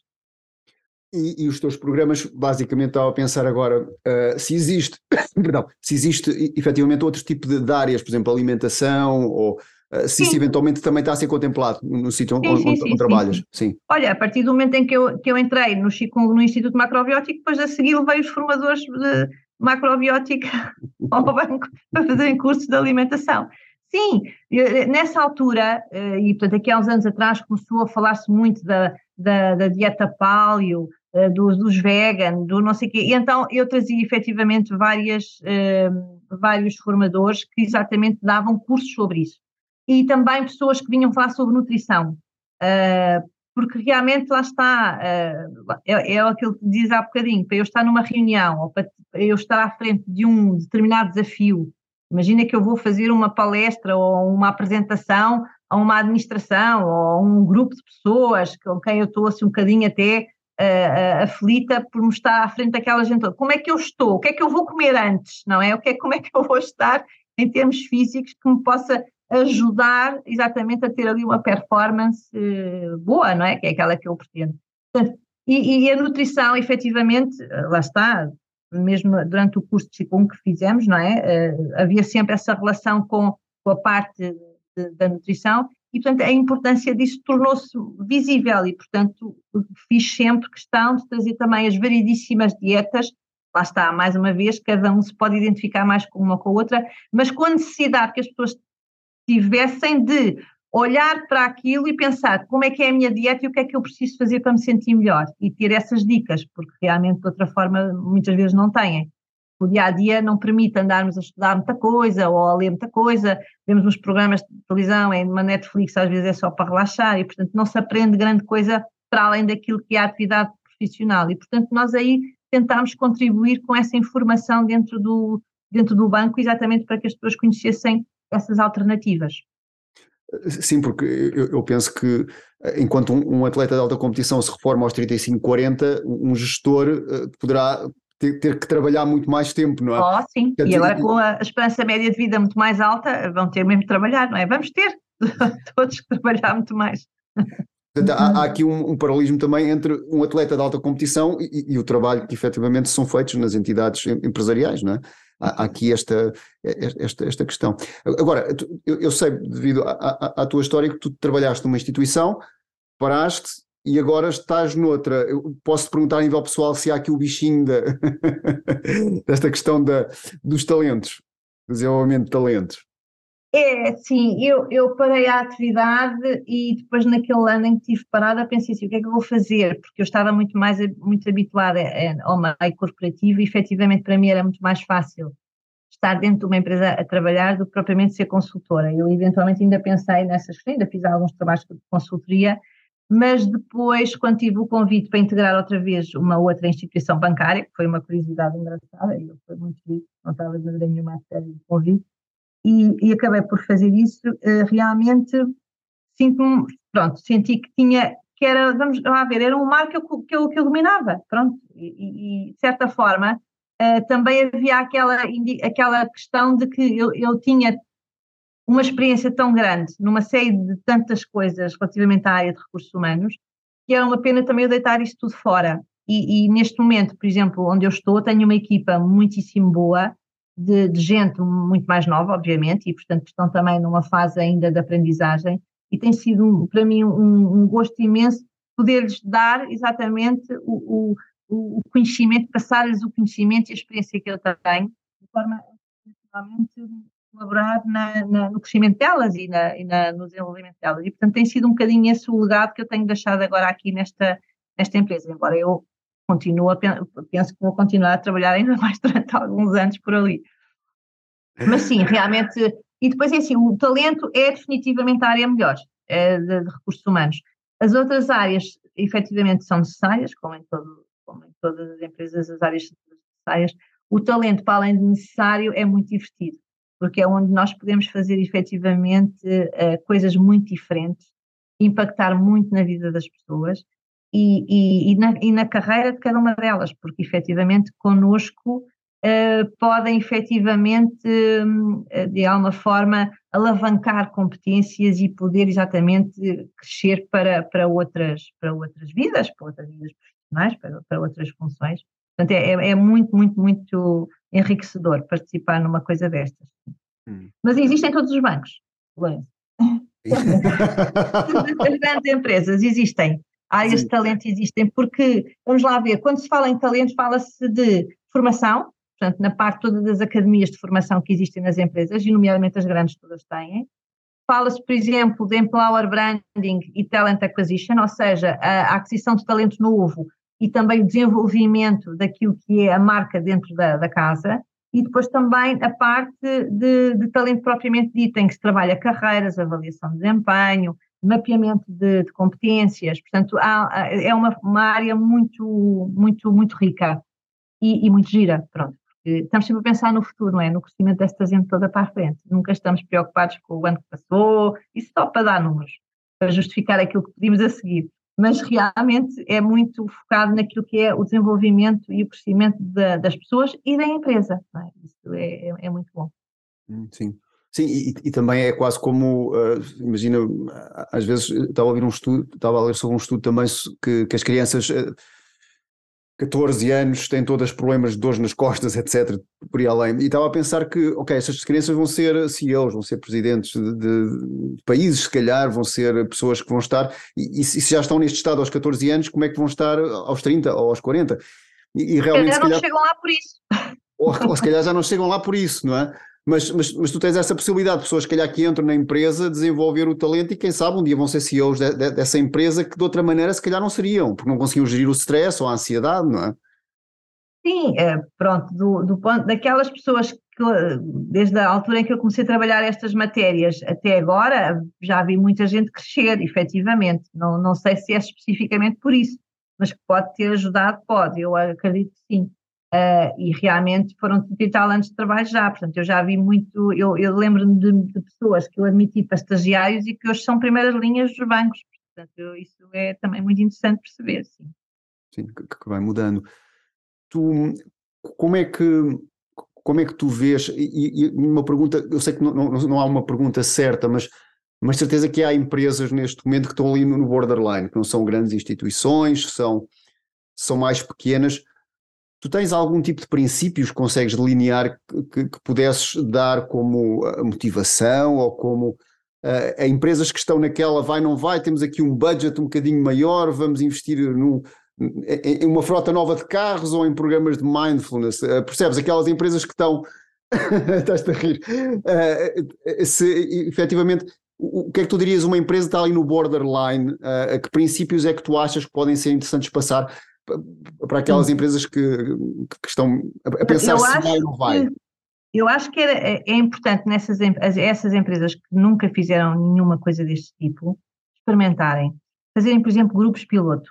E, e, os teus programas, basicamente, estava a pensar agora uh, se existe, perdão, se existe efetivamente outro tipo de, de áreas, por exemplo, alimentação, ou se isso eventualmente também está a ser contemplado no sítio onde, sim, sim, onde trabalhas. Sim. Olha, a partir do momento em que eu, que eu entrei no, no Instituto Macrobiótico, depois a seguir levei os formadores de macrobiótica ao banco para fazerem cursos de alimentação. Sim, nessa altura, eh, e portanto aqui há uns anos atrás começou a falar-se muito da, da, da dieta paleo, uh, dos, dos vegan, do não sei o quê. E então eu trazia efetivamente várias, vários formadores que exatamente davam cursos sobre isso. E também pessoas que vinham falar sobre nutrição. Uh, porque realmente lá está, é, é aquilo que diz há bocadinho, para eu estar numa reunião ou para eu estar à frente de um determinado desafio, imagina que eu vou fazer uma palestra ou uma apresentação a uma administração ou a um grupo de pessoas com quem eu estou assim um bocadinho até uh, aflita por me estar à frente daquela gente toda. Como é que eu estou? O que é que eu vou comer antes? Não é? O que é como é que eu vou estar em termos físicos que me possa ajudar exatamente a ter ali uma performance uh, boa, não é? Que é aquela que eu pretendo. E, e, a nutrição, efetivamente, lá está, mesmo durante o curso de Qigong que fizemos, não é? Uh, havia sempre essa relação com, com a parte de, da nutrição e, portanto, a importância disso tornou-se visível e, portanto, fiz sempre questão de trazer também as variedíssimas dietas. Lá está, mais uma vez, cada um se pode identificar mais com uma ou com a outra, mas com a necessidade que as pessoas tivessem de olhar para aquilo e pensar como é que é a minha dieta e o que é que eu preciso fazer para me sentir melhor e ter essas dicas, porque realmente de outra forma muitas vezes não têm o dia a dia não permite andarmos a estudar muita coisa ou a ler muita coisa. Vemos uns programas de televisão, em uma Netflix, às vezes é só para relaxar e, portanto, não se aprende grande coisa para além daquilo que é a atividade profissional. E, portanto, nós aí tentámos contribuir com essa informação dentro do, dentro do banco, exatamente para que as pessoas conhecessem essas alternativas. Sim, porque eu, eu penso que enquanto um, um, atleta de alta competição se reforma aos 35, 40, um gestor uh, poderá ter, ter, que trabalhar muito mais tempo, não é? Oh, sim, e agora com a esperança média de vida muito mais alta, vão ter mesmo que trabalhar, não é? Vamos ter todos que trabalhar muito mais. Portanto, há, há, aqui um, um, paralelismo também entre um atleta de alta competição e, e, o trabalho que efetivamente são feitos nas entidades empresariais, não é? Aqui esta, esta, esta questão. Agora, eu, eu sei, devido à, tua história, que tu trabalhaste numa instituição, paraste e agora estás noutra. Eu posso perguntar a nível pessoal se há aqui o bichinho da, desta questão da, dos talentos, desenvolvimento de talentos. É, sim, eu, eu parei a atividade e depois naquele ano em que estive parada pensei assim, o que é que eu vou fazer? Porque eu estava muito mais muito habituada ao meio corporativo e efetivamente para mim era muito mais fácil estar dentro de uma empresa a trabalhar do que propriamente ser consultora. Eu eventualmente ainda pensei nessas questões, ainda fiz alguns trabalhos de consultoria, mas depois, quando tive o convite para integrar outra vez uma outra instituição bancária, que foi uma curiosidade engraçada, eu fui muito feliz, não estava de maneira nenhuma a sério do convite, e, e, acabei por fazer isso, uh, realmente sinto pronto, senti que tinha, que era, vamos lá ver, era um mar que eu, que eu, que eu dominava, pronto, e, e de certa forma uh, também havia aquela, aquela questão de que eu, eu tinha uma experiência tão grande numa série de tantas coisas relativamente à área de recursos humanos, que era uma pena também eu deitar isto tudo fora. E, e, neste momento, por exemplo, onde eu estou, tenho uma equipa muitíssimo boa, de, de, gente muito mais nova, obviamente, e portanto estão também numa fase ainda de aprendizagem, e tem sido para mim um, um gosto imenso poder-lhes dar exatamente o, o, o conhecimento, passar-lhes o conhecimento e a experiência que eu tenho, forma realmente colaborar na, na, no crescimento delas e, na, e na, no desenvolvimento delas. E, portanto, tem sido um bocadinho esse o legado que eu tenho deixado agora aqui nesta, nesta empresa, embora eu continuo a, penso que vou continuar a trabalhar ainda mais durante alguns anos por ali. Mas sim, realmente, e depois é assim, o talento é definitivamente a área melhor é de, de, recursos humanos. As outras áreas, efetivamente, são necessárias, como em, todo, como em todas as empresas, as áreas são necessárias. O talento, para além de necessário, é muito divertido porque é onde nós podemos fazer efetivamente uh, coisas muito diferentes, impactar muito na vida das pessoas e, e, na, e na, carreira de cada uma delas, porque efetivamente connosco uh, podem efetivamente, uh, de alguma forma, alavancar competências e poder exatamente crescer para, para, outras, para outras vidas, para outras vidas profissionais, para, para outras funções. Portanto, é, é, é muito, muito, muito enriquecedor participar numa coisa destas. Hum. Mas existem todos os bancos, Lourenço. As grandes empresas existem, Sim. de talento existem, porque, vamos lá ver, quando se fala em talento, fala-se de formação, portanto, na parte toda das academias de formação que existem nas empresas, e nomeadamente as grandes todas têm. Fala-se, por exemplo, de Empower Branding e Talent Acquisition, ou seja, a aquisição de talento novo e também o desenvolvimento daquilo que é a marca dentro da, da casa, e depois também a parte de, de, talento propriamente dito, em que se trabalha carreiras, avaliação de desempenho, mapeamento de, de competências, portanto há, é uma, uma, área muito, muito, muito rica e, e muito gira, pronto. Estamos sempre a pensar no futuro, não é? No crescimento desta gente toda para a frente. Nunca estamos preocupados com o ano que passou, isso só para dar números, para justificar aquilo que pedimos a seguir mas realmente é muito focado naquilo que é o desenvolvimento e o crescimento da, das pessoas e da empresa. É? Isso é, é, é, muito bom. Hum, sim. Sim, e, e também é quase como, uh, imagina, às vezes estava a ouvir um estudo, estava a ler sobre um estudo também que, que as crianças uh, 14 anos, têm todas problemas de dores nas costas, etc., por aí além. E estava a pensar que, ok, estas crianças vão ser CEOs, vão ser presidentes de, de, de países, se calhar, vão ser pessoas que vão estar, e, e, se já estão neste estado aos 14 anos, como é que vão estar aos 30 ou aos 40? E, e realmente. Se calhar, se calhar não chegam lá por isso. Ou, ou se calhar já não chegam lá por isso, não é? Mas, mas, mas tu tens essa possibilidade, pessoas que calhar que entram na empresa, desenvolver o talento e quem sabe um dia vão ser CEOs de, de, dessa empresa que de outra maneira se calhar não seriam, porque não conseguiam gerir o stress ou a ansiedade, não é? Sim, é, pronto, do, do ponto daquelas pessoas que desde a altura em que eu comecei a trabalhar estas matérias até agora, já vi muita gente crescer, efetivamente. Não, não sei se é especificamente por isso, mas que pode ter ajudado, pode, eu acredito que sim. Uh, e realmente foram 30 e tal anos de trabalho já, portanto eu já vi muito, eu, eu lembro-me de, de, pessoas que eu admiti para estagiários e que hoje são primeiras linhas dos bancos, portanto eu, isso é também muito interessante perceber, sim. Sim, que, que vai mudando. Tu, como é que, como é que tu vês, e, e uma pergunta, eu sei que não, não, não há uma pergunta certa, mas mas certeza que há empresas neste momento que estão ali no borderline, que não são grandes instituições, são, são mais pequenas, Tu tens algum tipo de princípios que consegues delinear que, que pudesses dar como motivação ou como uh, a empresas que estão naquela vai, não vai, temos aqui um budget um bocadinho maior, vamos investir no, em uma frota nova de carros ou em programas de mindfulness? Uh, percebes? Aquelas empresas que estão. Estás-te a rir. Uh, se efetivamente. O que é que tu dirias uma empresa está ali no borderline? Uh, a que princípios é que tu achas que podem ser interessantes passar para aquelas empresas que, que estão a pensar se vai ou não vai. eu acho que é, é importante nessas essas empresas que nunca fizeram nenhuma coisa deste tipo experimentarem, fazerem, por exemplo, grupos piloto.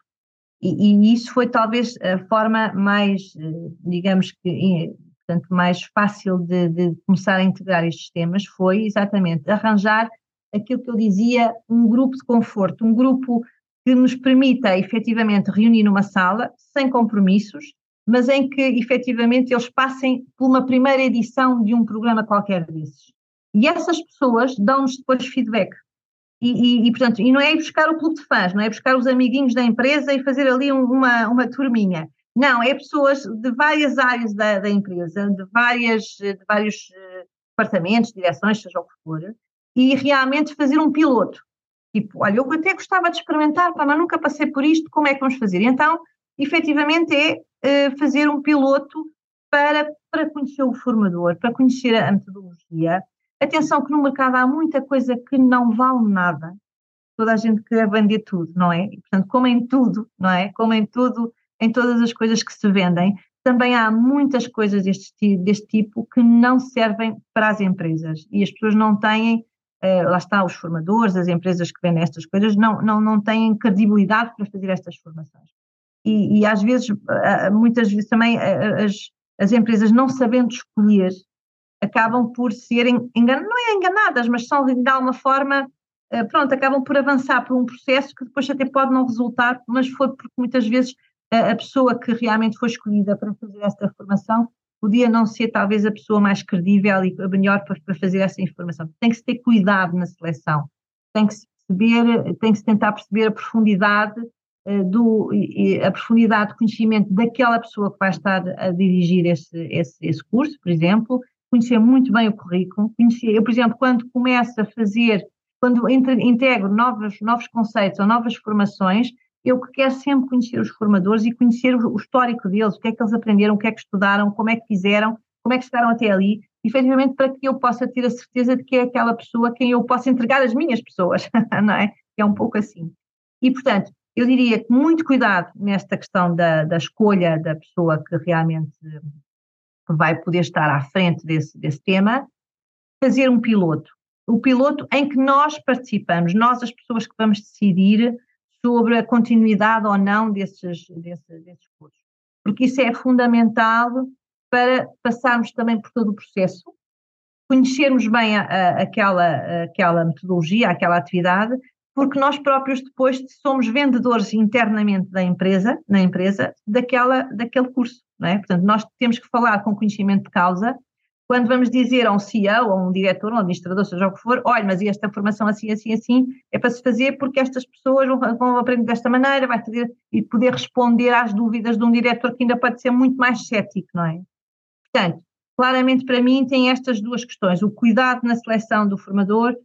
E, e isso foi talvez a forma mais, eh, digamos que, portanto, mais fácil de, de começar a integrar estes temas, foi exatamente arranjar aquilo que eu dizia, um grupo de conforto, um grupo que nos permita efetivamente reunir numa sala, sem compromissos, mas em que efetivamente eles passem por uma primeira edição de um programa qualquer desses. E essas pessoas dão-nos depois feedback. E, e, e, portanto, e não é ir buscar o clube de fãs, não é buscar os amiguinhos da empresa e fazer ali um, uma, uma turminha. Não, é pessoas de várias áreas da, da empresa, de, várias, de vários uh, departamentos, direções, seja o que for, e realmente fazer um piloto. Tipo, olha, eu até gostava de experimentar, pá, mas nunca passei por isto, como é que vamos fazer? Então, efetivamente, é uh, fazer um piloto para, para conhecer o formador, para conhecer a metodologia. Atenção que no mercado há muita coisa que não vale nada. Toda a gente quer vender tudo, não é? E, portanto, como em tudo, não é? Como em tudo, em todas as coisas que se vendem, também há muitas coisas deste, deste tipo que não servem para as empresas e as pessoas não têm, lá está, os formadores, as empresas que vendem estas coisas, não, não, não têm credibilidade para fazer estas formações. E, e às vezes, muitas vezes também as, as empresas não sabendo escolher acabam por serem enganadas, não é enganadas, mas são de alguma forma, eh, pronto, acabam por avançar por um processo que depois até pode não resultar, mas foi porque muitas vezes a pessoa que realmente foi escolhida para fazer esta formação podia não ser talvez a pessoa mais credível e a melhor para, para fazer essa informação. Tem que se ter cuidado na seleção, tem que se perceber, tem que se tentar perceber a profundidade uh, do, a profundidade de conhecimento daquela pessoa que vai estar a dirigir esse, esse, esse curso, por exemplo, conhecer muito bem o currículo, conhecer, eu, por exemplo, quando começo a fazer, quando integro novos, novos conceitos ou novas formações, eu que quero sempre conhecer os formadores e conhecer o, histórico deles, o que é que eles aprenderam, o que é que estudaram, como é que fizeram, como é que chegaram até ali, efetivamente para que eu possa ter a certeza de que é aquela pessoa quem eu posso entregar as minhas pessoas, não é? É um pouco assim. E, portanto, eu diria que muito cuidado nesta questão da, da escolha da pessoa que realmente vai poder estar à frente desse, desse tema, fazer um piloto. O piloto em que nós participamos, nós, as pessoas que vamos decidir sobre a continuidade ou não desses, desses, desses cursos. Porque isso é fundamental para passarmos também por todo o processo, conhecermos bem a, a, aquela, aquela metodologia, aquela atividade, porque nós próprios depois somos vendedores internamente da empresa, na empresa, daquela, daquele curso, não é? Portanto, nós temos que falar com conhecimento de causa quando vamos dizer a um CEO, a um diretor, ou um administrador, seja o que for, olha, mas esta formação assim, assim, assim, é para se fazer porque estas pessoas vão, vão aprender desta maneira, vai poder, e poder responder às dúvidas de um diretor que ainda pode ser muito mais cético, não é? Portanto, claramente para mim tem estas duas questões, o cuidado na seleção do formador,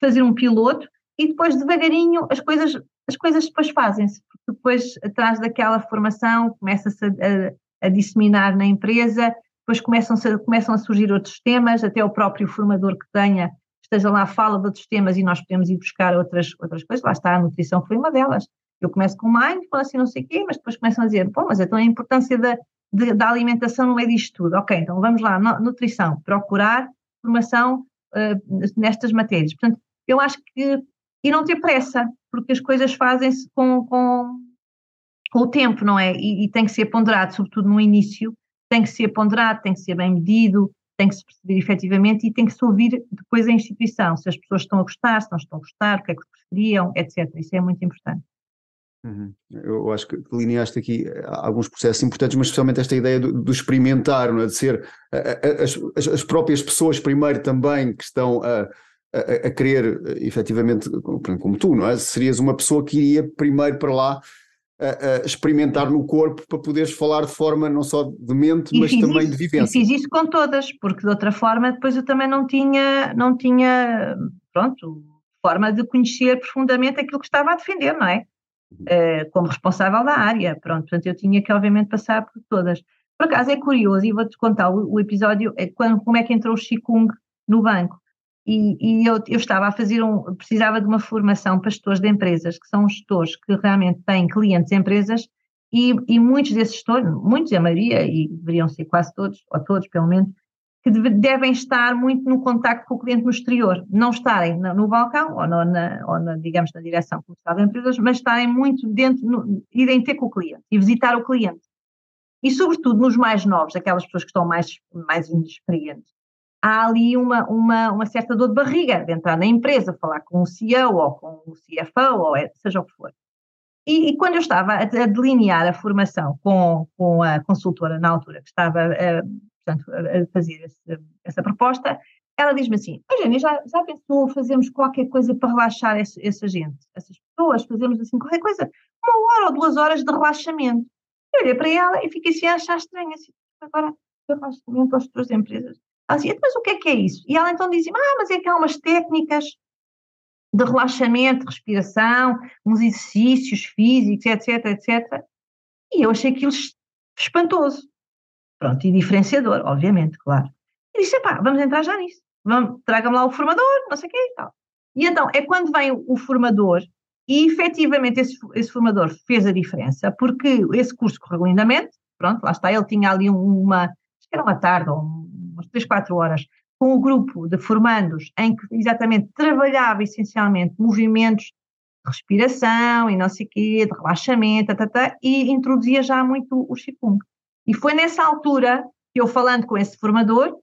fazer um piloto, e depois devagarinho as coisas, as coisas depois fazem-se, porque depois atrás daquela formação começa-se a, a, a disseminar na empresa, depois começam, começam a surgir outros temas, até o próprio formador que tenha, esteja lá, fala de outros temas e nós podemos ir buscar outras, outras coisas. Lá está, a nutrição foi uma delas. Eu começo com mind, falo assim não sei o quê, mas depois começam a dizer, pô, mas então a importância da, de, da alimentação não é disto tudo. Ok, então vamos lá, nutrição, procurar formação uh, nestas matérias. Portanto, eu acho que, e não ter pressa, porque as coisas fazem-se com, com, com, o tempo, não é? E, e tem que ser ponderado, sobretudo no início, tem que ser ponderado, tem que ser bem medido, tem que se perceber efetivamente e tem que se ouvir depois a instituição, se as pessoas estão a gostar, se não estão a gostar, o que é que preferiam, etc. Isso é muito importante. Uhum. Eu acho que delineaste aqui eh, alguns processos importantes, mas especialmente esta ideia do, do experimentar, não é? de ser as, as, próprias pessoas primeiro também que estão a, a, a querer, eh, efetivamente, como tu, não é? Serias uma pessoa que iria primeiro para lá a, experimentar no corpo para poderes falar de forma não só de mente, mas também de vivência. E fiz isso com todas, porque de outra forma depois eu também não tinha, não tinha, pronto, forma de conhecer profundamente aquilo que estava a defender, não é? Uh, como responsável da área, pronto, portanto eu tinha que obviamente passar por todas. Por acaso é curioso, e vou-te contar o, o episódio, é quando, como é que entrou o Qigong no banco e, e eu, eu, estava a fazer um, precisava de uma formação para gestores de empresas, que são gestores que realmente têm clientes empresas, e, e muitos desses gestores, muitos, a maioria, e deveriam ser quase todos, ou todos pelo menos, que deve, devem estar muito no contacto com o cliente no exterior, não estarem no, no balcão ou, no, na, ou na, digamos, na direção comercial de empresas, mas estarem muito dentro, no, irem ter com o cliente e visitar o cliente. E sobretudo nos mais novos, aquelas pessoas que estão mais, mais inexperientes, há ali uma, uma, uma certa dor de barriga de entrar na empresa, falar com o CEO ou com o CFO, ou é, seja o que for. E, e, quando eu estava a, delinear a formação com, com a consultora na altura que estava a, portanto, a fazer esse, essa proposta, ela diz-me assim, Eugênia, já, já pensou fazermos qualquer coisa para relaxar esse, essa gente, essas pessoas, fazemos assim qualquer coisa, uma hora ou duas horas de relaxamento. Eu olhei para ela e fiquei assim a achar estranho, assim, agora relaxamento às tuas empresas. Dizia, mas o que é que é isso? E ela então dizia, ah, mas é que há umas técnicas de relaxamento, de respiração, uns exercícios físicos, etc, etc. E eu achei aquilo espantoso. Pronto, e diferenciador, obviamente, claro. E disse, pá, vamos entrar já nisso. Traga-me lá o formador, não sei o quê e tal. E então, é quando vem o formador, e efetivamente esse, esse formador fez a diferença, porque esse curso correu lindamente, pronto, lá está, ele tinha ali uma, acho que era uma tarde, ou umas 3, 4 horas, com o grupo de formandos, em que exatamente trabalhava essencialmente movimentos de respiração e não sei o quê, de relaxamento, tá, tá, tá, e introduzia já muito o Qigong. E foi nessa altura que eu, falando com esse formador,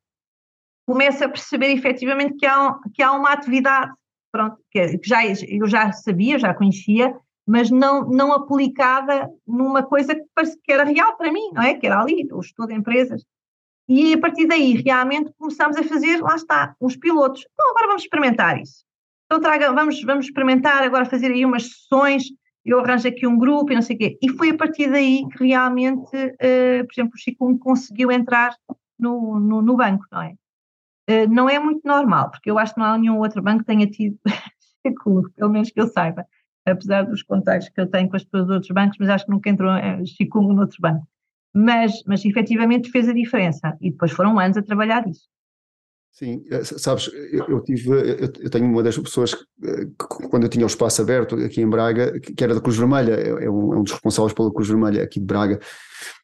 começo a perceber efetivamente que há, que há uma atividade pronto, que, já, eu já sabia, já conhecia, mas não, não aplicada numa coisa que, que era real para mim, não é? Que era ali, o estudo de empresas. E a partir daí, realmente, começamos a fazer, lá está, uns pilotos. Então, agora vamos experimentar isso. Então, traga, vamos, vamos experimentar agora fazer aí umas sessões, eu arranjo aqui um grupo e não sei o quê. E foi a partir daí que realmente, uh, por exemplo, o Chico conseguiu entrar no, no, no banco, não é? Eh, não é muito normal, porque eu acho que não há nenhum outro banco que tenha tido Chico, pelo menos que eu saiba, apesar dos contactos que eu tenho com as pessoas dos outros bancos, mas acho que nunca entrou Chico no outro banco. Mas, mas efetivamente fez a diferença e depois foram anos a trabalhar isso. Sim, eh, sabes, eu, tive, eu, tenho uma das pessoas que, eh, que, quando eu tinha o espaço aberto aqui em Braga, que, era da Cruz Vermelha, é, é, um, é um dos responsáveis pela Cruz Vermelha aqui de Braga,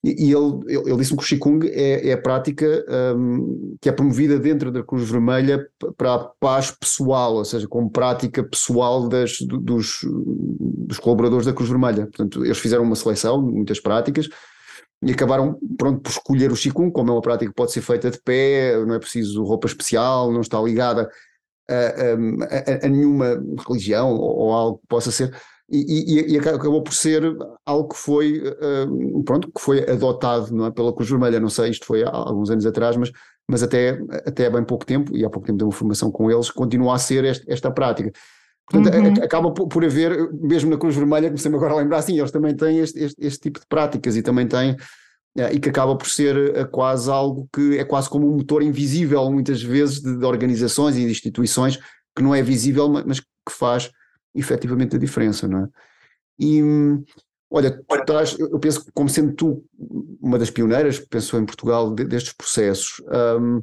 e, ele, ele, disse-me que o Qigong é, é a prática um, que é promovida dentro da Cruz Vermelha para a paz pessoal, ou seja, como prática pessoal das, dos, dos colaboradores da Cruz Vermelha. Portanto, eles fizeram uma seleção, muitas práticas, e acabaram pronto por escolher o Qigong, como é uma prática que pode ser feita de pé, não é preciso roupa especial, não está ligada a, a, a, nenhuma religião ou, ou, algo que possa ser. E, e, e, acabou por ser algo que foi uh, pronto que foi adotado não é, pela Cruz Vermelha. Não sei isto foi há alguns anos atrás mas mas até até há bem pouco tempo e há pouco tempo dei uma formação com eles continua a ser esta prática Portanto, uhum. acaba por, haver, mesmo na Cruz Vermelha, comecei-me agora a lembrar, sim, eles também têm este, este, este tipo de práticas e também têm, eh, e que acaba por ser eh, quase algo que é quase como um motor invisível, muitas vezes, de, de organizações e de instituições, que não é visível, mas que faz efetivamente a diferença, não é? E olha, estás, eu penso que como sendo tu uma das pioneiras, pensou em Portugal, destes processos, um,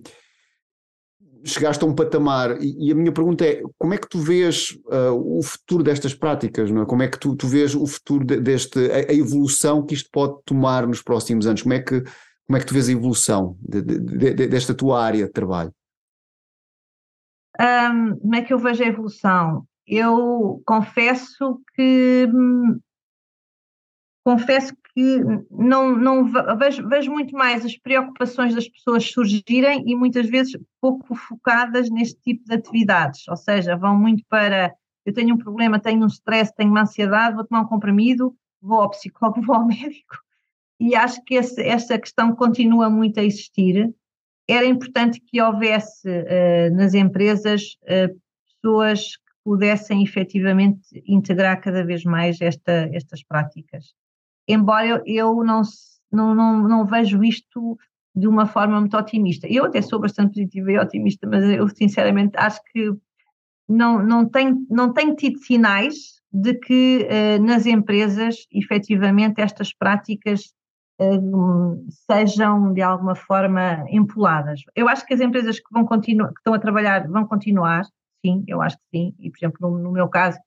chegaste a um patamar e, e, a minha pergunta é como é que tu vês uh, o futuro destas práticas, não é? Como é que tu, tu vês o futuro de, deste, a, a, evolução que isto pode tomar nos próximos anos? Como é que, como é que tu vês a evolução de, de, desta tua área de trabalho? Um, como é que eu vejo a evolução? eu confesso que confesso que não, não vejo, vejo, muito mais as preocupações das pessoas surgirem e muitas vezes pouco focadas neste tipo de atividades, ou seja, vão muito para eu tenho um problema, tenho um stress, tenho uma ansiedade, vou tomar um comprimido, vou ao psicólogo, vou ao médico. E acho que esse, essa questão continua muito a existir. Era importante que houvesse uh, nas empresas uh, pessoas pudessem efetivamente integrar cada vez mais esta, estas práticas. Embora eu, não, não, não, não vejo isto de uma forma muito otimista. Eu até sou bastante positiva e otimista, mas eu sinceramente acho que não, não, tenho, não tenho tido sinais de que eh, nas empresas efetivamente estas práticas eh, sejam de alguma forma empoladas. Eu acho que as empresas que vão continuar, que estão a trabalhar vão continuar, sim, eu acho que sim. E, por exemplo, no, no meu caso,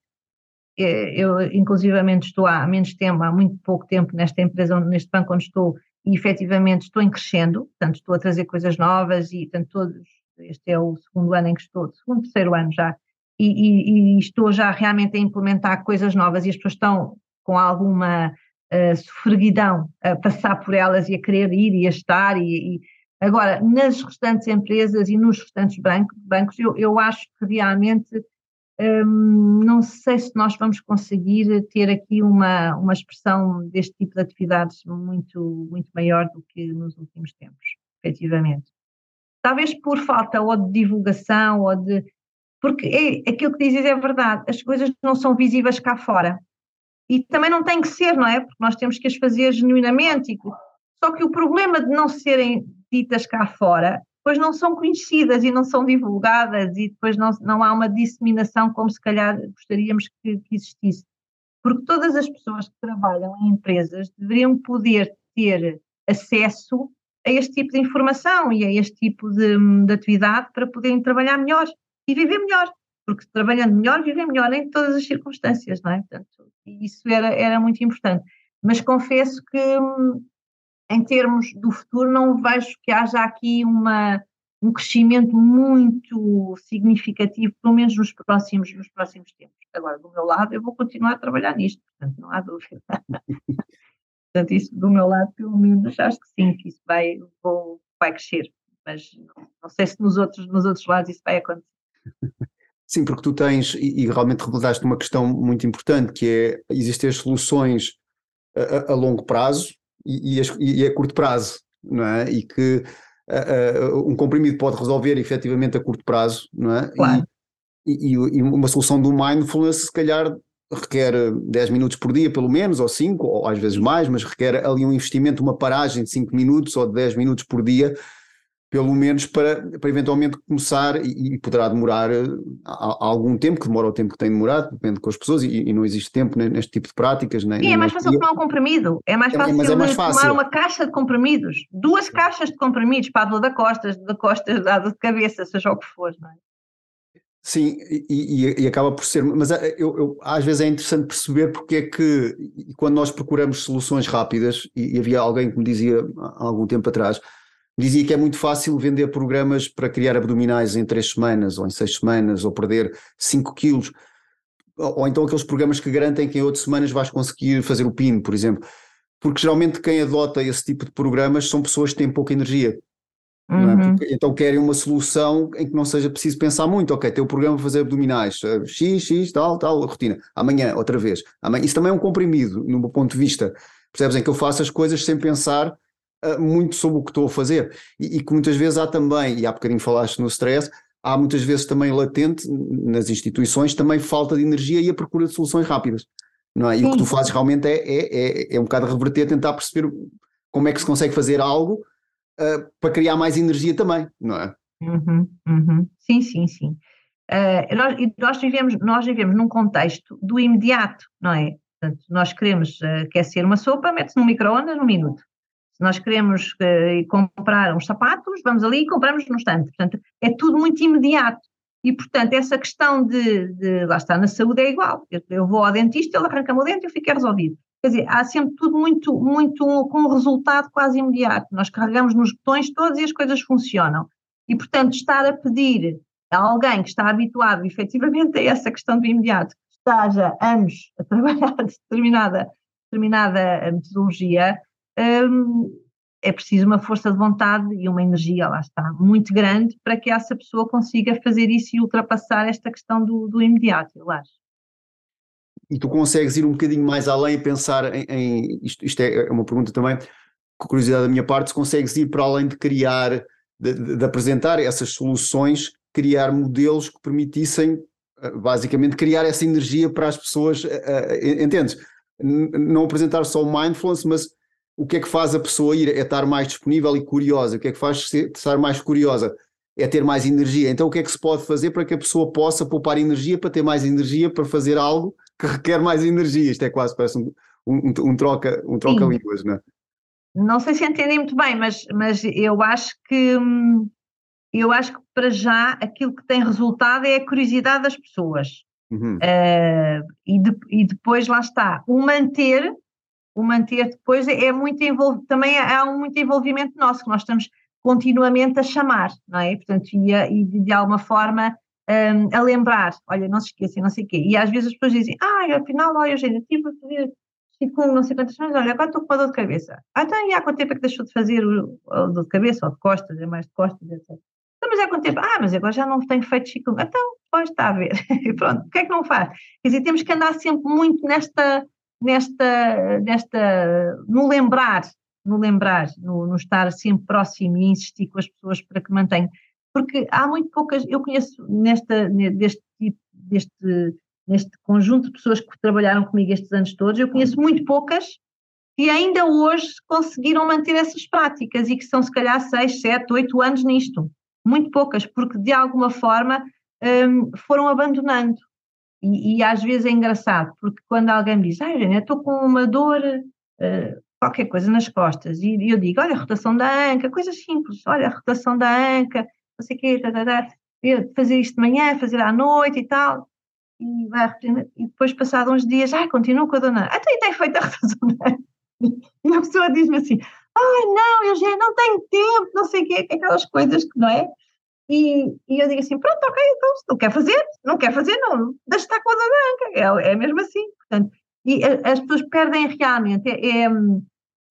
eu inclusivamente estou há menos tempo, há muito pouco tempo nesta empresa, neste banco onde estou, e efetivamente estou em crescendo, portanto estou a trazer coisas novas e portanto todos, este é o segundo ano em que estou, segundo, terceiro ano já, e, e, e estou já realmente a implementar coisas novas e as pessoas estão com alguma uh, sofreguidão a passar por elas e a querer ir e a estar e, e Agora, nas restantes empresas e nos restantes bancos eu, eu acho que realmente hum, não sei se nós vamos conseguir ter aqui uma, uma expressão deste tipo de atividades muito, muito maior do que nos últimos tempos, efetivamente. Talvez por falta ou de divulgação ou de. Porque é, aquilo que dizes é verdade, as coisas não são visíveis cá fora. E também não tem que ser, não é? Porque nós temos que as fazer genuinamente. Só que o problema de não serem ditas cá fora, depois não são conhecidas e não são divulgadas e depois não, não há uma disseminação como se calhar gostaríamos que, que existisse. Porque todas as pessoas que trabalham em empresas deveriam poder ter acesso a este tipo de informação e a este tipo de, de atividade para poderem trabalhar melhor e viver melhor, porque trabalhando melhor, vivem melhor em todas as circunstâncias, não é? Portanto, isso era, era muito importante. Mas confesso que, em termos do futuro, não vejo que haja aqui uma, um crescimento muito significativo, pelo menos nos próximos, nos próximos tempos. Agora, do meu lado, eu vou continuar a trabalhar nisto, portanto, não há dúvida. portanto, isso do meu lado, pelo menos, acho que sim, que isso vai, vou, vai crescer, mas não, não, sei se nos outros, nos outros lados isso vai acontecer. Sim, porque tu tens, e, e realmente revelaste uma questão muito importante, que é, existem as soluções a, a longo prazo e, e, e, a curto prazo, não é? E que uh, um comprimido pode resolver efetivamente a curto prazo, não é? Claro. E, e, uma solução do mindfulness, se calhar, requer 10 minutos por dia, pelo menos, ou 5, ou às vezes mais, mas requer ali um investimento, uma paragem de 5 minutos ou de 10 minutos por dia, pelo menos para, para eventualmente começar, e, e poderá demorar a, eh, a, algum tempo, que demora o tempo que tem demorado, depende com as pessoas, e, e não existe tempo neste tipo de práticas. Nem, e é mais fácil tomar um comprimido, é mais fácil, é, é mais fácil tomar uma caixa de comprimidos, duas caixas de comprimidos para a da costas, da costas, da de cabeça, seja o que for, não é? Sim, e, e, acaba por ser, mas eh, eu, eu, às vezes é interessante perceber porque é que quando nós procuramos soluções rápidas, e, e havia alguém que me dizia há algum tempo atrás, dizia que é muito fácil vender programas para criar abdominais em três semanas ou em seis semanas ou perder 5 quilos, ou, ou, então aqueles programas que garantem que em oito semanas vais conseguir fazer o PIN, por exemplo. Porque geralmente quem adota esse tipo de programas são pessoas que têm pouca energia. É? Uhum. É? então querem uma solução em que não seja preciso pensar muito. Ok, tem o programa para fazer abdominais, eh, X, X, tal, tal, rotina. Amanhã, outra vez. Amanhã. Isso também é um comprimido, no meu ponto de vista. Percebes? Em que eu faço as coisas sem pensar uh, muito sobre o que estou a fazer. E, e, que muitas vezes há também, e há bocadinho falaste no stress, há muitas vezes também latente nas instituições também falta de energia e a procura de soluções rápidas. Não é? E Sim. o que tu fazes realmente é, é, é, é um bocado reverter, tentar perceber como é que se consegue fazer algo uh, para criar mais energia também, não é? Uhum, uhum. Sim, sim, sim. Uh, nós, nós, vivemos, nós vivemos num contexto do imediato, não é? Portanto, nós queremos aquecer uma sopa, mete-se no micro-ondas num minuto. Nós queremos uh, comprar uns sapatos, vamos ali e compramos no instante. Portanto, é tudo muito imediato. E, portanto, essa questão de, de lá está, na saúde é igual. Eu, eu vou ao dentista, ele arranca-me o dente e eu fico resolvido. Quer dizer, há sempre tudo muito, muito com um resultado quase imediato. Nós carregamos nos botões todos e as coisas funcionam. E, portanto, estar a pedir a alguém que está habituado efetivamente a essa questão do imediato, que esteja anos a trabalhar determinada, determinada metodologia, é preciso uma força de vontade e uma energia, lá está, muito grande para que essa pessoa consiga fazer isso e ultrapassar esta questão do, do imediato, eu acho e tu consegues ir um bocadinho mais além e pensar em, em isto, isto, é uma pergunta também, com curiosidade da minha parte, se consegues ir para além de criar, de, de, apresentar essas soluções, criar modelos que permitissem eh, basicamente criar essa energia para as pessoas, uh, entendes? Não apresentar só o mindfulness, mas o que é que faz a pessoa ir? É estar mais disponível e curiosa. O que é que faz ser, estar mais curiosa? É ter mais energia. Então, o que é que se pode fazer para que a pessoa possa poupar energia, para ter mais energia, para fazer algo que requer mais energia. Isto é quase parece um, um, um troca, um troca línguas, não é? Não sei se entendi muito bem, mas, mas eu acho que eu acho que para já aquilo que tem resultado é a curiosidade das pessoas. Uhum. Uh, e, de, e, depois lá está, o manter, o manter depois é, muito envolvido, também há muito envolvimento nosso, que nós estamos continuamente a chamar, não é? Portanto, e, e de, alguma forma um, a lembrar, olha, não se esqueçam, não sei o quê. E às vezes as pessoas dizem, ah, afinal, olha, Eugênia, estive a fazer com não sei quantas semanas, olha, agora estou com uma dor de cabeça. Ah, então, e há quanto tempo é que deixou de fazer o dor de cabeça, ou de costas, é mais de costas, etc. Então, mas há quanto tempo? Ah, mas agora já não tenho feito chico. Então, pois está a ver. E pronto, o que é que não faz? Quer dizer, temos que andar sempre muito nesta, nesta, nesta, no lembrar, no lembrar, no, no estar sempre próximo e insistir com as pessoas para que mantenham porque há muito poucas, eu conheço nesta, deste tipo, deste, neste conjunto de pessoas que trabalharam comigo estes anos todos, eu conheço muito poucas que ainda hoje conseguiram manter essas práticas e que são se calhar 6, 7, 8 anos nisto. Muito poucas, porque de alguma forma um, foram abandonando. E, e, às vezes é engraçado, porque quando alguém me diz, ah, Eugênia, estou com uma dor, uh, qualquer coisa nas costas e, e eu digo, olha a rotação da anca, coisas simples, olha a rotação da anca, não sei o quê, tá, tá, tá, fazer isto de manhã, fazer à noite e tal, e vai e depois passado uns dias, ai, continuo com a dona, até ah, tem feito a rotação da anca. E a pessoa diz-me assim, ai não, eu já não tenho tempo, não sei o quê, aquelas coisas que não é, e, e, eu digo assim, pronto, ok, então se não quer fazer, não quer fazer, não, deixa estar com a dona Anca, é, é mesmo assim, portanto, e as pessoas perdem realmente, é, é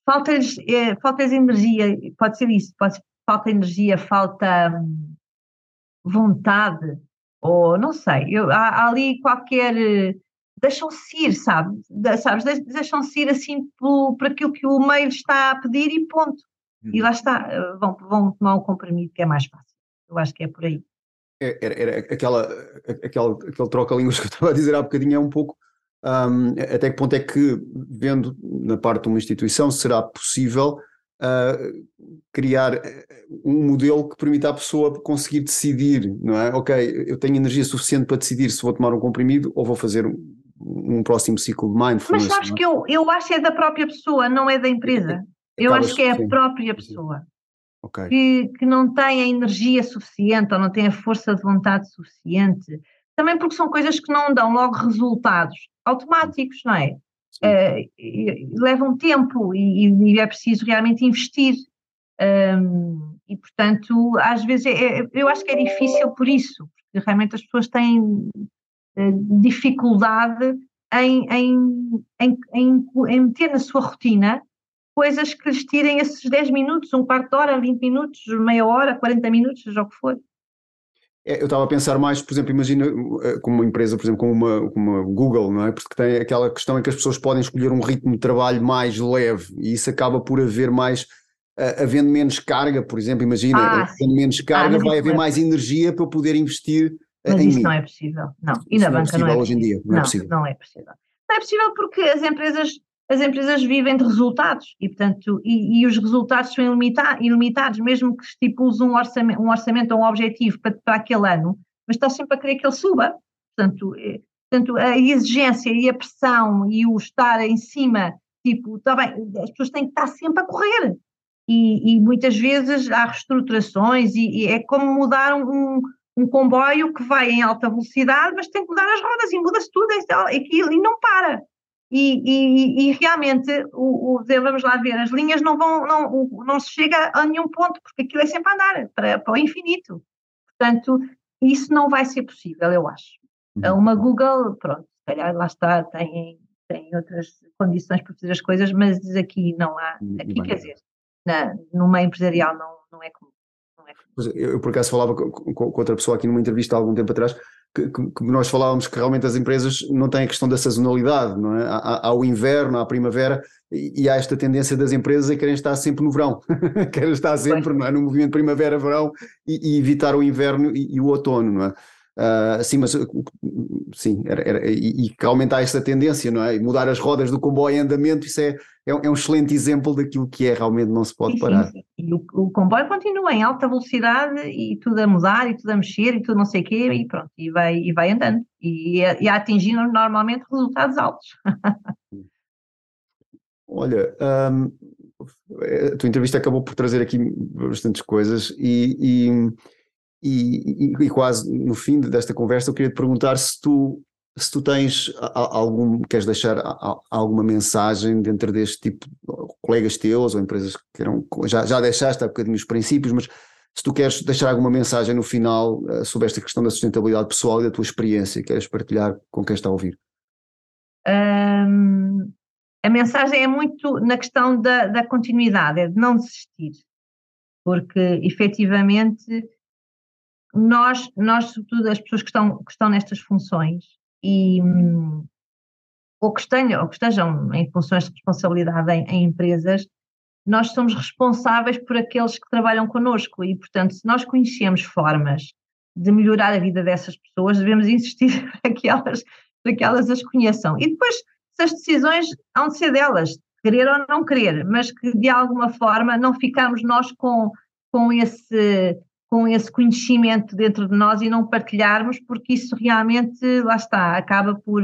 falta-lhes é, falta energia, pode ser isso, pode ser falta energia, falta hum, vontade, ou não sei, eu, há, há, ali qualquer, deixam-se ir, sabe, sabes, deixam-se ir assim por, por aquilo que o meio está a pedir e ponto, e uhum. lá está, vão, vão tomar um comprimido que é mais fácil, eu acho que é por aí. É, era, era aquela, aquela, aquele troca-línguas que eu estava a dizer há bocadinho, é um pouco um, até que ponto é que, vendo na parte de uma instituição, será possível uh, criar eh, um modelo que permita à pessoa conseguir decidir, não é? Ok, eu tenho energia suficiente para decidir se vou tomar um comprimido ou vou fazer um, um próximo ciclo de mindfulness. Mas sabes é? que eu, eu acho que é da própria pessoa, não é da empresa. Eu acho que é a própria pessoa. Okay. Que, que não tem a energia suficiente ou não tem a força de vontade suficiente. Também porque são coisas que não dão logo resultados automáticos, não é? Uh, levam tempo e, e, é preciso realmente investir. Um, e, portanto, às vezes é, é, eu acho que é difícil por isso, porque realmente as pessoas têm uh, dificuldade em, em, em, em, meter na sua rotina coisas que lhes tirem esses 10 minutos, um quarto de hora, 20 minutos, meia hora, 40 minutos, seja o que for. É, eu estava a pensar mais, por exemplo, imagina eh, como uma empresa, por exemplo, como uma, como uma Google, não é? Porque tem aquela questão em que as pessoas podem escolher um ritmo de trabalho mais leve e isso acaba por haver mais, uh, havendo menos carga, por exemplo, imagina, ah, havendo menos ah, carga, ah, vai haver é mais energia para eu poder investir mas em isso mim. não é possível, não. E na banca não é possível. hoje em dia, não, é não é possível. Não é possível. Não é possível porque as empresas as empresas vivem de resultados e, portanto, e, e os resultados são ilimita ilimitados, mesmo que estipules um orçamento, um orçamento ou um objetivo para, para aquele ano, mas estás sempre a querer que ele suba. Portanto, é, portanto, a exigência e a pressão e o estar em cima, tipo, está bem, as pessoas têm que estar sempre a correr. E, e muitas vezes há reestruturações e, e é como mudar um, um, comboio que vai em alta velocidade, mas tem que mudar as rodas e muda-se tudo e, e não para. E, e, e, realmente, o, o, vamos lá ver, as linhas não vão, não, não se chega a nenhum ponto, porque aquilo é sempre a andar para, para o infinito. Portanto, isso não vai ser possível, eu acho. Uhum. Uma Google, pronto, se calhar lá está, tem, tem outras condições para fazer as coisas, mas aqui não há, aqui quer dizer, na, no meio empresarial não, não é comum. Não é comum. Eu, eu, por acaso falava com, com, outra pessoa aqui numa entrevista há algum tempo atrás que, que, nós falávamos que realmente as empresas não têm a questão da sazonalidade, não é? Há, há o inverno, há a primavera e, e, há esta tendência das empresas a querem estar sempre no verão, querem estar sempre é? no movimento primavera-verão e, e, evitar o inverno e, e o outono, não é? Uh, sim, mas sim, era, era, e, e há essa tendência, não é? E mudar as rodas do comboio em andamento, isso é, é, é um excelente exemplo daquilo que é realmente não se pode sim, parar. Sim, sim. E o, o, comboio continua em alta velocidade e tudo a mudar e tudo a mexer e tudo não sei o quê e pronto, e vai, e vai andando e, e a atingir normalmente resultados altos. Olha, um, a tua entrevista acabou por trazer aqui bastantes coisas e, e e, e, quase no fim desta conversa eu queria te perguntar se tu se tu tens algum queres deixar alguma mensagem dentro deste tipo colegas teus ou empresas que eram já, já deixaste há bocadinho os princípios mas se tu queres deixar alguma mensagem no final uh, sobre esta questão da sustentabilidade pessoal e da tua experiência queres partilhar com quem está a ouvir? A mensagem é muito na questão da, da continuidade é de não desistir. Porque efetivamente nós, nós, sobretudo as pessoas que estão, que estão nestas funções e ou que, estejam, ou que estejam em funções de responsabilidade em, em empresas, nós somos responsáveis por aqueles que trabalham connosco e, portanto, se nós conhecemos formas de melhorar a vida dessas pessoas, devemos insistir para que elas, para que elas as conheçam. E depois, se as decisões hão de ser delas, querer ou não querer, mas que de alguma forma não ficarmos nós com, com esse com esse conhecimento dentro de nós e não partilharmos, porque isso realmente, lá está, acaba por,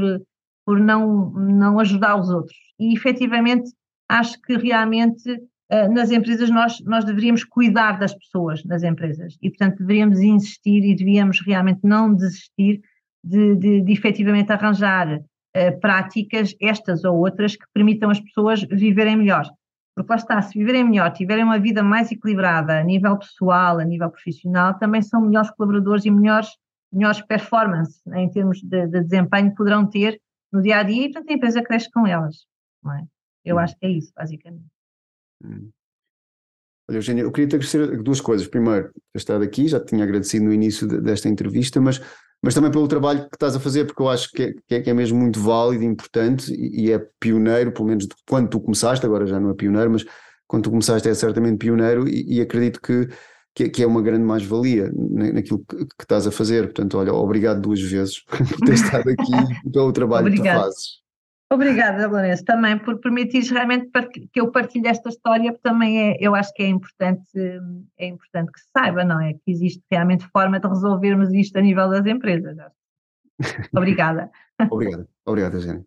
por não, não ajudar os outros. E efetivamente acho que realmente uh, nas empresas nós, nós deveríamos cuidar das pessoas nas empresas e, portanto, deveríamos insistir e devíamos realmente não desistir de, de, de efetivamente arranjar uh, práticas, estas ou outras, que permitam as pessoas viverem melhor. Porque lá está, se viverem melhor, tiverem uma vida mais equilibrada a nível pessoal, a nível profissional, também são melhores colaboradores e melhores, melhores performance né, em termos de, de desempenho poderão ter no dia a dia e, portanto, a empresa cresce com elas. É? Eu hum. acho que é isso, basicamente. Hum. Olha, Eugênia, eu queria te agradecer duas coisas. Primeiro, ter estado aqui, já te tinha agradecido no início desta entrevista, mas mas também pelo trabalho que estás a fazer, porque eu acho que é, que é, que é mesmo muito válido, importante e, e, é pioneiro, pelo menos quando tu começaste, agora já não é pioneiro, mas quando tu começaste é certamente pioneiro e, e acredito que, que, que, é uma grande mais-valia naquilo que, que, estás a fazer. Portanto, olha, obrigado duas vezes por ter estado aqui e pelo trabalho que tu fazes. Obrigada, Lourenço, também por permitir realmente que eu partilhe esta história, porque também é, eu acho que é importante, é importante que se saiba, não é? Que existe realmente forma de resolvermos isto a nível das empresas. Obrigada. Obrigada, obrigada, Eugênia.